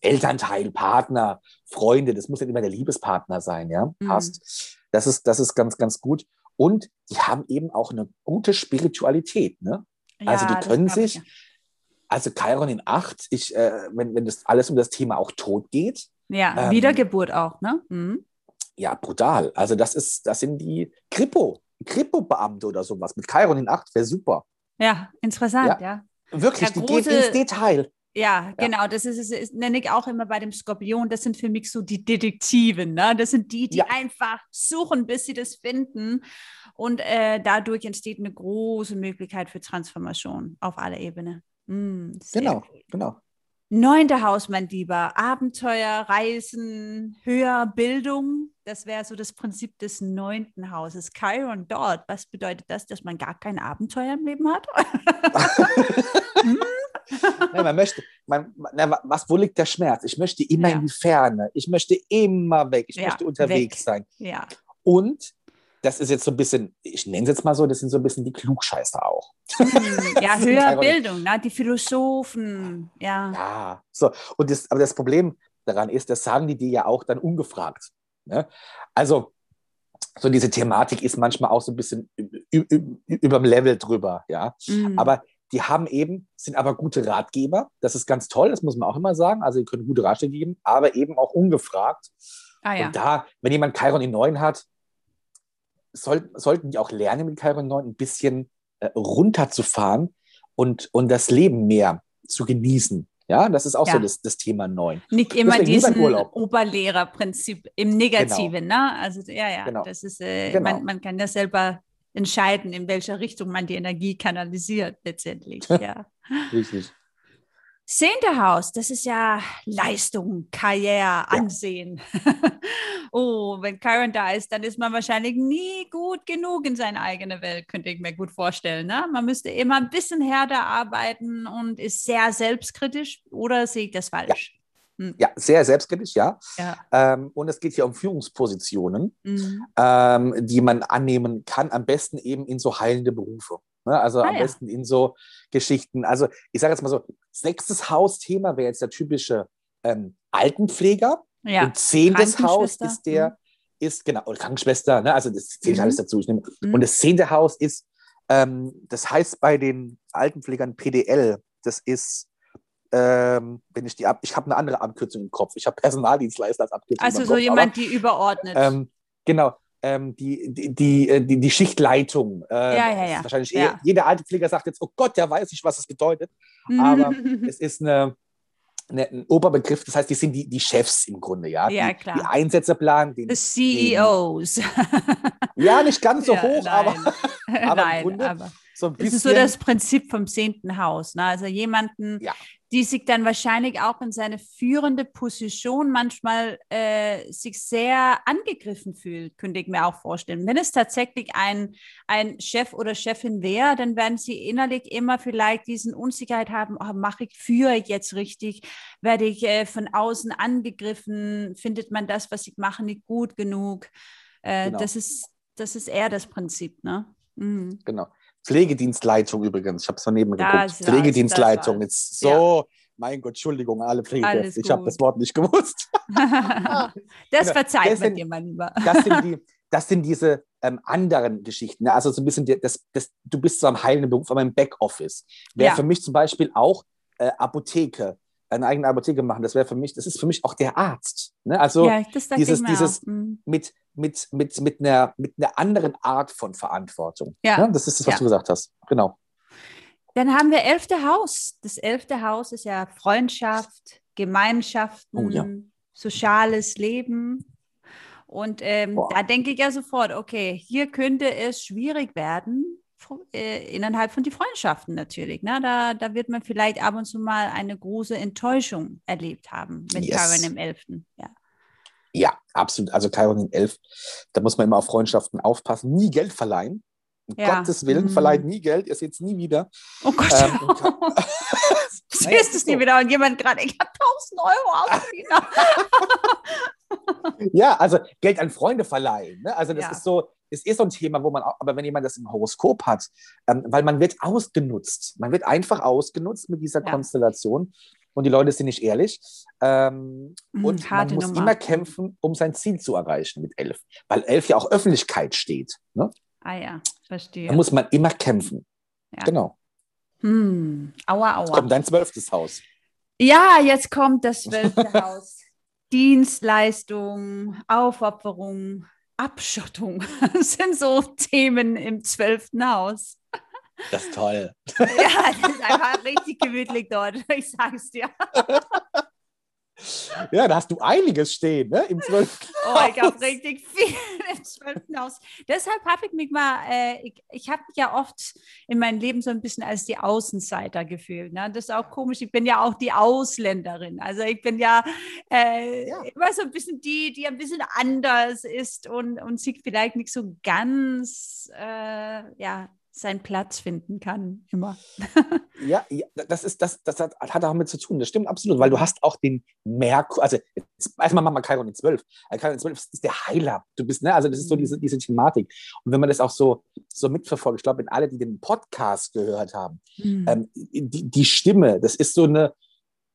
Elternteil, Partner, Freunde, das muss ja immer der Liebespartner sein, ja, Mhm. hast. Das ist, das ist ganz, ganz gut. Und die haben eben auch eine gute Spiritualität, ne? Also die Ja, können sich, also Chiron in Acht, ich, äh, wenn, wenn das alles um das Thema auch Tod geht, Ja, ähm, Wiedergeburt auch, ne? Mhm. ja, brutal. Also das ist, das sind die Kripo, Kripo-Beamte oder sowas. Mit Chiron in Acht wäre super. Ja, interessant, ja. Wirklich, Ja, die große- gehen ins Detail. Ja, genau. Das ist, ist, nenne ich auch immer bei dem Skorpion. Das sind für mich so die Detektiven. Ne? Das sind die, die Ja. einfach suchen, bis sie das finden. Und äh, dadurch entsteht eine große Möglichkeit für Transformation auf aller Ebene. Mm, Genau, cool. genau. Neunte Haus, mein Lieber. Abenteuer, Reisen, höher Bildung. Das wäre so das Prinzip des neunten Hauses. Chiron dort. Was bedeutet das, dass man gar kein Abenteuer im Leben hat? (laughs) Ja, man möchte, man- na, was, wo liegt der Schmerz? Ich möchte immer Ja. in die Ferne. Ich möchte immer weg. Ich Ja, möchte unterwegs weg. sein. ja. Und das ist jetzt so ein bisschen, ich nenne es jetzt mal so, das sind so ein bisschen die Klugscheißer auch. Hm, Ja, (laughs) höher. Bildung, ne? die Philosophen. Ja. Ja, so. Und das, aber das Problem daran ist, das sagen die dir ja auch dann ungefragt. Ne? Also, so diese Thematik ist manchmal auch so ein bisschen über dem Level drüber, ja. Mm. Aber die haben eben, sind aber gute Ratgeber. Das ist ganz toll, das muss man auch immer sagen. Also, die können gute Ratschläge geben, aber eben auch ungefragt. ah, ja. Und da, wenn jemand Chiron in 9 hat, soll, sollten die auch lernen, mit Chiron in 9 ein bisschen äh, runterzufahren und, und das Leben mehr zu genießen. Ja, das ist auch Ja. so das, das Thema 9. Nicht immer diesen. Oberlehrerprinzip im Negativen, ne? Also ja, ja, Genau. das ist, äh, Genau. man, man kann ja selber entscheiden, in welcher Richtung man die Energie kanalisiert letztendlich. (laughs) ja. Richtig. Zehnte Haus, das ist ja Leistung, Karriere, Ansehen. (laughs) oh, wenn Chiron da ist, dann ist man wahrscheinlich nie gut genug in seine eigene Welt, könnte ich mir gut vorstellen. Ne? Man müsste immer ein bisschen härter arbeiten und ist sehr selbstkritisch oder sehe ich das falsch? Ja, sehr selbstkritisch, ja. Ja. Ähm, und es geht hier um Führungspositionen, Mhm. ähm, die man annehmen kann, am besten eben in so heilende Berufe. Ne? Also Ah, am ja. besten in so Geschichten. Also ich sage jetzt mal so, sechstes Hausthema wäre jetzt der typische ähm, Altenpfleger. Ja. Und zehntes Haus ist der, ist genau, oder Krankenschwester, ne? also das zählt Mhm. alles dazu. Ich nehme, Mhm. Und das zehnte Haus ist, ähm, das heißt bei den Altenpflegern PDL, das ist, ähm, wenn ich die ab, ich habe eine andere Abkürzung im Kopf. Ich habe Personaldienstleister als Abkürzung. Also so Kopf, jemand, die überordnet. Aber, ähm, genau. Ähm, die, die, die, äh, die, die Schichtleitung. Äh, Ja, ja, ja. Wahrscheinlich Ja. eher, jeder Altenpfleger sagt jetzt, oh Gott, der weiß nicht, was das bedeutet. aber (laughs) Es ist eine, eine, ein Oberbegriff, das heißt, die sind die, die Chefs im Grunde, ja. Ja, die, klar. Die Einsätze planen, den, The CEOs. (laughs) ja, nicht ganz so Ja, hoch, aber nein. (laughs) aber im nein, Grunde aber so ein das ist so das Prinzip vom zehnten Haus. Ne? Also jemanden, Ja. Die sich dann wahrscheinlich auch in seine führende Position manchmal äh, sich sehr angegriffen fühlt, könnte ich mir auch vorstellen. Wenn es tatsächlich ein, ein Chef oder Chefin wäre, dann werden sie innerlich immer vielleicht diesen Unsicherheit haben, oh, mache ich, führe ich jetzt richtig, werde ich äh, von außen angegriffen, findet man das, was ich mache, nicht gut genug. Äh, Genau. das, ist, das ist eher das Prinzip, ne? Mhm. Genau. Pflegedienstleitung übrigens. Ich habe es daneben Das geguckt. Pflegedienstleitung. das Jetzt so. Mein Gott, Entschuldigung, alle Pflegekräfte. Ich habe das Wort nicht gewusst. (laughs) (laughs) das Genau. verzeiht Das man sind- dir mal lieber. Das sind, die, (laughs) das sind diese ähm, anderen Geschichten. Ne? Also so ein bisschen, die- das, das, du bist so am heilenden Beruf, aber im Backoffice. Wäre Ja. für mich zum Beispiel auch äh, Apotheke, eine eigene Apotheke machen. Das wäre für mich, das ist für mich auch der Arzt. Ne? Also ja, dieses- dieses-. Mhm. mit, mit, mit, mit, einer, mit einer anderen Art von Verantwortung. Ja. Ne? Das ist das, was Ja. du gesagt hast. Genau. Dann haben wir elfte Haus. Das elfte Haus ist ja Freundschaft, Gemeinschaften, Oh ja. soziales Leben. Und ähm, da denke ich ja sofort, okay, hier könnte es schwierig werden, innerhalb von die Freundschaften natürlich. Ne? Da, da wird man vielleicht ab und zu mal eine große Enttäuschung erlebt haben mit Yes. Karen im Elften. Ja. Ja, absolut. Also Chiron in 11, da muss man immer auf Freundschaften aufpassen. Nie Geld verleihen. Um Ja. Gottes Willen, Mhm. verleiht nie Geld, ihr seht es nie wieder. Oh Gott, Ähm, (laughs) siehst es ist nie so. wieder und jemand gerade, ich habe 1000 Euro ausgegeben. (laughs) Ja, also Geld an Freunde verleihen. Ne? Also das Ja. ist so, es ist so ein Thema, wo man auch, aber wenn jemand das im Horoskop hat, ähm, weil man wird ausgenutzt. Man wird einfach ausgenutzt mit dieser Ja. Konstellation und die Leute sind nicht ehrlich. Ähm, Mhm, und man muss Nummer. immer kämpfen, um sein Ziel zu erreichen mit elf. Weil elf ja auch Öffentlichkeit steht. Ne? Ah ja, verstehe. Da muss man immer kämpfen. Ja. Genau. Hm, aua, Jetzt aua. kommt dein zwölftes Haus. Ja, jetzt kommt das zwölfte (laughs) Haus. Dienstleistung, Aufopferung, Abschottung (laughs) sind so Themen im zwölften Haus. Das ist toll. (laughs) Ja, das ist einfach richtig gemütlich dort, ich sag's dir. (laughs) Ja, da hast du einiges stehen, ne? Im zwölften Oh, ich habe richtig viel (laughs) im zwölften Haus. Deshalb habe ich mich mal, äh, ich, ich habe mich ja oft in meinem Leben so ein bisschen als die Außenseiter gefühlt. Ne? Das ist auch komisch. Ich bin ja auch die Ausländerin. Also ich bin ja, äh, Ja. immer so ein bisschen die, die ein bisschen anders ist und, und sich vielleicht nicht so ganz, äh, ja, seinen Platz finden kann, immer. (laughs) Ja, ja das, ist, das, das hat, hat auch damit zu tun. Das stimmt absolut, weil du hast auch den Merkur, also erstmal machen wir Chiron in 12. Äh, Chiron in 12 ist der Heiler. Du bist, ne, also das ist so diese, diese Thematik. Und wenn man das auch so, so mitverfolgt, ich glaube, wenn alle, die den Podcast gehört haben, Mhm. ähm, die, die Stimme, das ist so eine,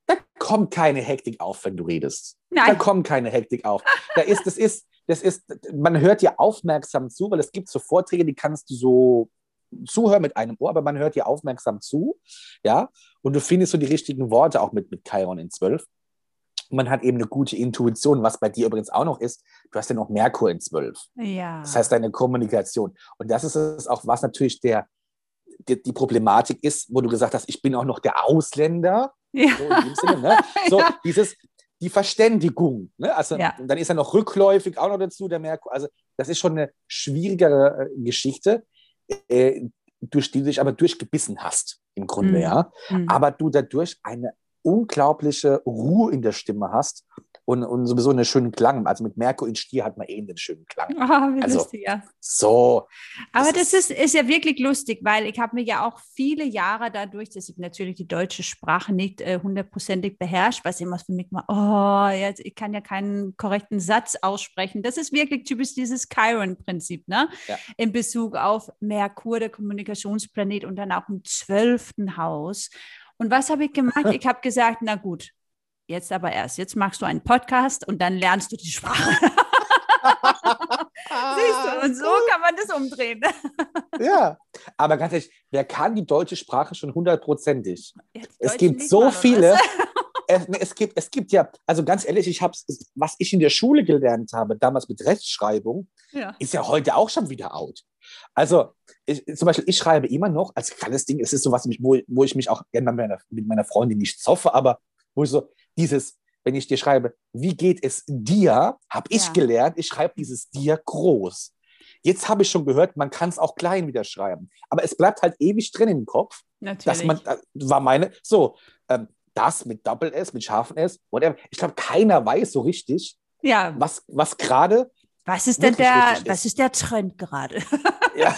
da kommt keine Hektik auf, wenn du redest. Da Nein, kommt keine Hektik auf. Da ist, das ist, das ist, man hört dir aufmerksam zu, weil es gibt so Vorträge, die kannst du so zuhören mit einem Ohr, aber man hört dir aufmerksam zu, ja, und du findest so die richtigen Worte auch mit, mit Chiron in 12. Und man hat eben eine gute Intuition, was bei dir übrigens auch noch ist. Du hast ja noch Merkur in 12. ja. Das heißt, deine Kommunikation. Und das ist es auch, was natürlich der, die, die Problematik ist, wo du gesagt hast, ich bin auch noch der Ausländer. ja. So in dem Sinne, ne? (laughs) So Ja. dieses, die Verständigung. Ne? Also, Ja. dann ist er noch rückläufig auch noch dazu, der Merkur. Also, das ist schon eine schwierigere äh, Geschichte, äh, durch die du dich aber durchgebissen hast, im Grunde, Mhm. ja. Mhm. Aber du dadurch eine unglaubliche Ruhe in der Stimme hast und, und sowieso einen schönen Klang. Also mit Merkur in Stier hat man eh einen schönen Klang. Ah, wie also, lustig, ja. So. Aber Das das ist, ist ja wirklich lustig, weil ich habe mir ja auch viele Jahre dadurch, dass ich natürlich die deutsche Sprache nicht äh, hundertprozentig beherrscht, was immer für mich mal, oh, jetzt, ich kann ja keinen korrekten Satz aussprechen. Das ist wirklich typisch dieses Chiron-Prinzip, ne? Ja. In Bezug auf Merkur, der Kommunikationsplanet und dann auch im zwölften Haus. Und was habe ich gemacht? (laughs) Ich habe gesagt, na gut, jetzt aber erst. Jetzt machst du einen Podcast und dann lernst du die Sprache. (laughs) Siehst du, und so kann man das umdrehen. Ja, aber ganz ehrlich, wer kann die deutsche Sprache schon hundertprozentig? Ja, Es gibt so oder viele. Es, ne, es, gibt, es gibt ja, also ganz ehrlich, ich hab's, was ich in der Schule gelernt habe, damals mit Rechtschreibung, Ja. ist ja heute auch schon wieder out. Also, ich, zum Beispiel, ich schreibe immer noch als kleines Ding, es ist sowas, wo, wo ich mich auch gerne mit meiner, mit meiner Freundin nicht zoffe, aber wo ich so dieses, wenn ich dir schreibe, wie geht es dir, habe ich Ja. gelernt, ich schreibe dieses dir groß. Jetzt habe ich schon gehört, man kann es auch klein wieder schreiben. Aber es bleibt halt ewig drin im Kopf, Natürlich. dass man, das war meine, so, ähm, das mit Doppel S, mit scharfen S, whatever. Ich glaube, keiner weiß so richtig, ja, was, was gerade was ist denn der, richtig was ist. ist der Trend gerade? (laughs) Ja,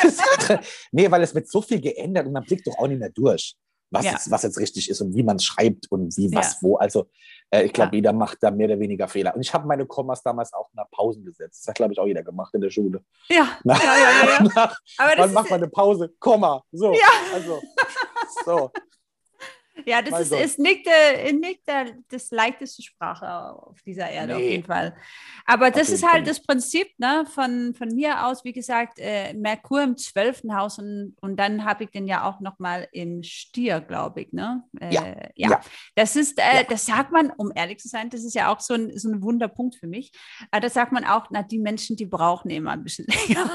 nee, weil es wird so viel geändert und man blickt doch auch nicht mehr durch, was, Ja. jetzt, was jetzt richtig ist und wie man es schreibt und wie, was, Ja. wo. Also äh, ich glaube, Ja. jeder macht da mehr oder weniger Fehler. Und ich habe meine Kommas damals auch nach Pausen gesetzt. Das hat, glaube ich, auch jeder gemacht in der Schule. Ja, (laughs) Nach, ja, ja, ja. nach, Aber das ist, macht man eine Pause? Komma. So. Ja. Also, so. Ja, das Mein ist, Gott. ist nicht, der, nicht der, das leichteste Sprache auf dieser Erde, auf Nee. jeden Fall. Aber das ist halt Fall das Prinzip ne, von, von mir aus, wie gesagt, äh, Merkur im zwölften Haus und, und dann habe ich den ja auch nochmal im Stier, glaube ich. Ne? Äh, Ja. ja. Ja. Das ist, äh, Ja. das sagt man, um ehrlich zu sein, das ist ja auch so ein, so ein Wunderpunkt für mich. Aber das sagt man auch, na, die Menschen, die brauchen immer ein bisschen (laughs) länger.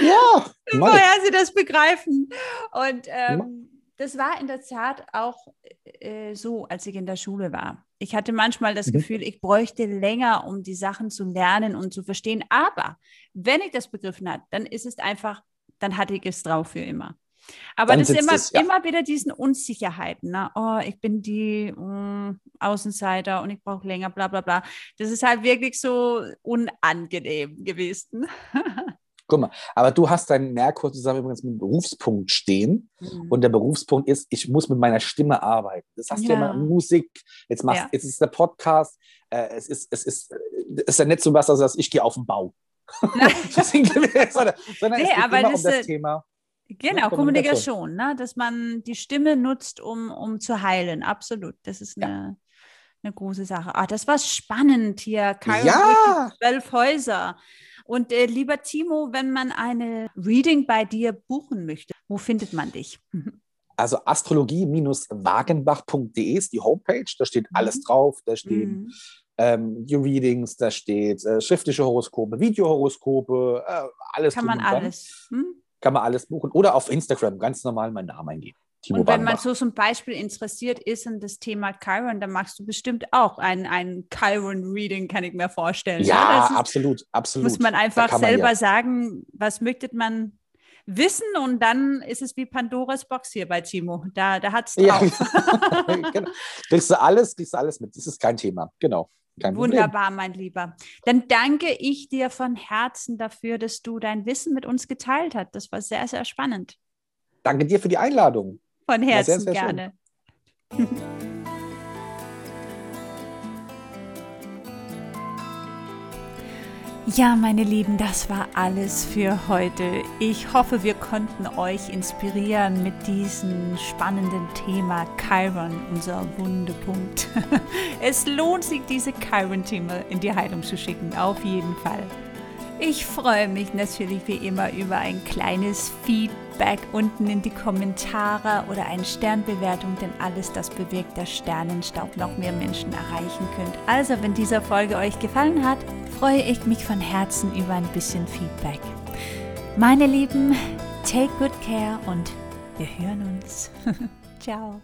Ja, (laughs) woher sie das begreifen. Und ähm, das war in der Tat auch äh, so, als ich in der Schule war. Ich hatte manchmal das Mhm. Gefühl, ich bräuchte länger, um die Sachen zu lernen und zu verstehen. Aber wenn ich das begriffen habe, dann ist es einfach, dann hatte ich es drauf für immer. Aber das ist immer, es, ja. immer wieder diesen Unsicherheiten. Ne? Oh, ich bin die uh, Außenseiter und ich brauche länger, bla bla bla. Das ist halt wirklich so unangenehm gewesen. (laughs) Guck mal, aber du hast deinen Merkur zusammen übrigens mit einem Berufspunkt stehen. Mhm. Und der Berufspunkt ist, ich muss mit meiner Stimme arbeiten. Das hast ja. du ja immer Musik, jetzt, machst, ja. jetzt ist der Podcast, äh, es, ist, es, ist, es ist ja nicht so was, als ich gehe auf den Bau. (laughs) (laughs) sondern, sondern nee, es geht aber immer das, um das Thema. Genau, ne, Kommunikation, ne? dass man die Stimme nutzt, um, um zu heilen. Absolut. Das ist eine, ja. eine große Sache. Ah, das war spannend hier. Chiron ja. zwölf Häuser. Und äh, lieber Timo, wenn man eine Reading bei dir buchen möchte, wo findet man dich? Also astrologie-wagenbach.de ist die Homepage, da steht alles mhm. drauf, da stehen mhm. ähm, die Readings, da steht äh, schriftliche Horoskope, Videohoroskope, äh, alles. Kann man alles. Hm? Kann man alles buchen. Oder auf Instagram ganz normal meinen Namen eingeben. Timo und wenn man so zum Beispiel interessiert ist in das Thema Chiron, dann machst du bestimmt auch ein, ein Chiron-Reading, kann ich mir vorstellen. Ja, ist, absolut, absolut. Muss man einfach man selber ja. sagen, was möchte man wissen und dann ist es wie Pandoras Box hier bei Timo. Da, da hat es drauf. Ja. (laughs) genau. Kriegst du alles, kriegst du alles mit. Das ist kein Thema. Genau. Kein Wunderbar, Problem. mein Lieber. Dann danke ich dir von Herzen dafür, dass du dein Wissen mit uns geteilt hast. Das war sehr, sehr spannend. Danke dir für die Einladung. Von Herzen sehr, sehr gerne. (laughs) Ja, meine Lieben, das war alles für heute. Ich hoffe, wir konnten euch inspirieren mit diesem spannenden Thema Chiron, unser Wundepunkt. (laughs) Es lohnt sich, diese Chiron-Themen in die Heilung zu schicken, auf jeden Fall. Ich freue mich natürlich wie immer über ein kleines Feedback unten in die Kommentare oder eine Sternbewertung, denn alles das bewirkt, dass Sternenstaub noch mehr Menschen erreichen könnt. Also, wenn diese Folge euch gefallen hat, freue ich mich von Herzen über ein bisschen Feedback. Meine Lieben, take good care und wir hören uns. (laughs) Ciao.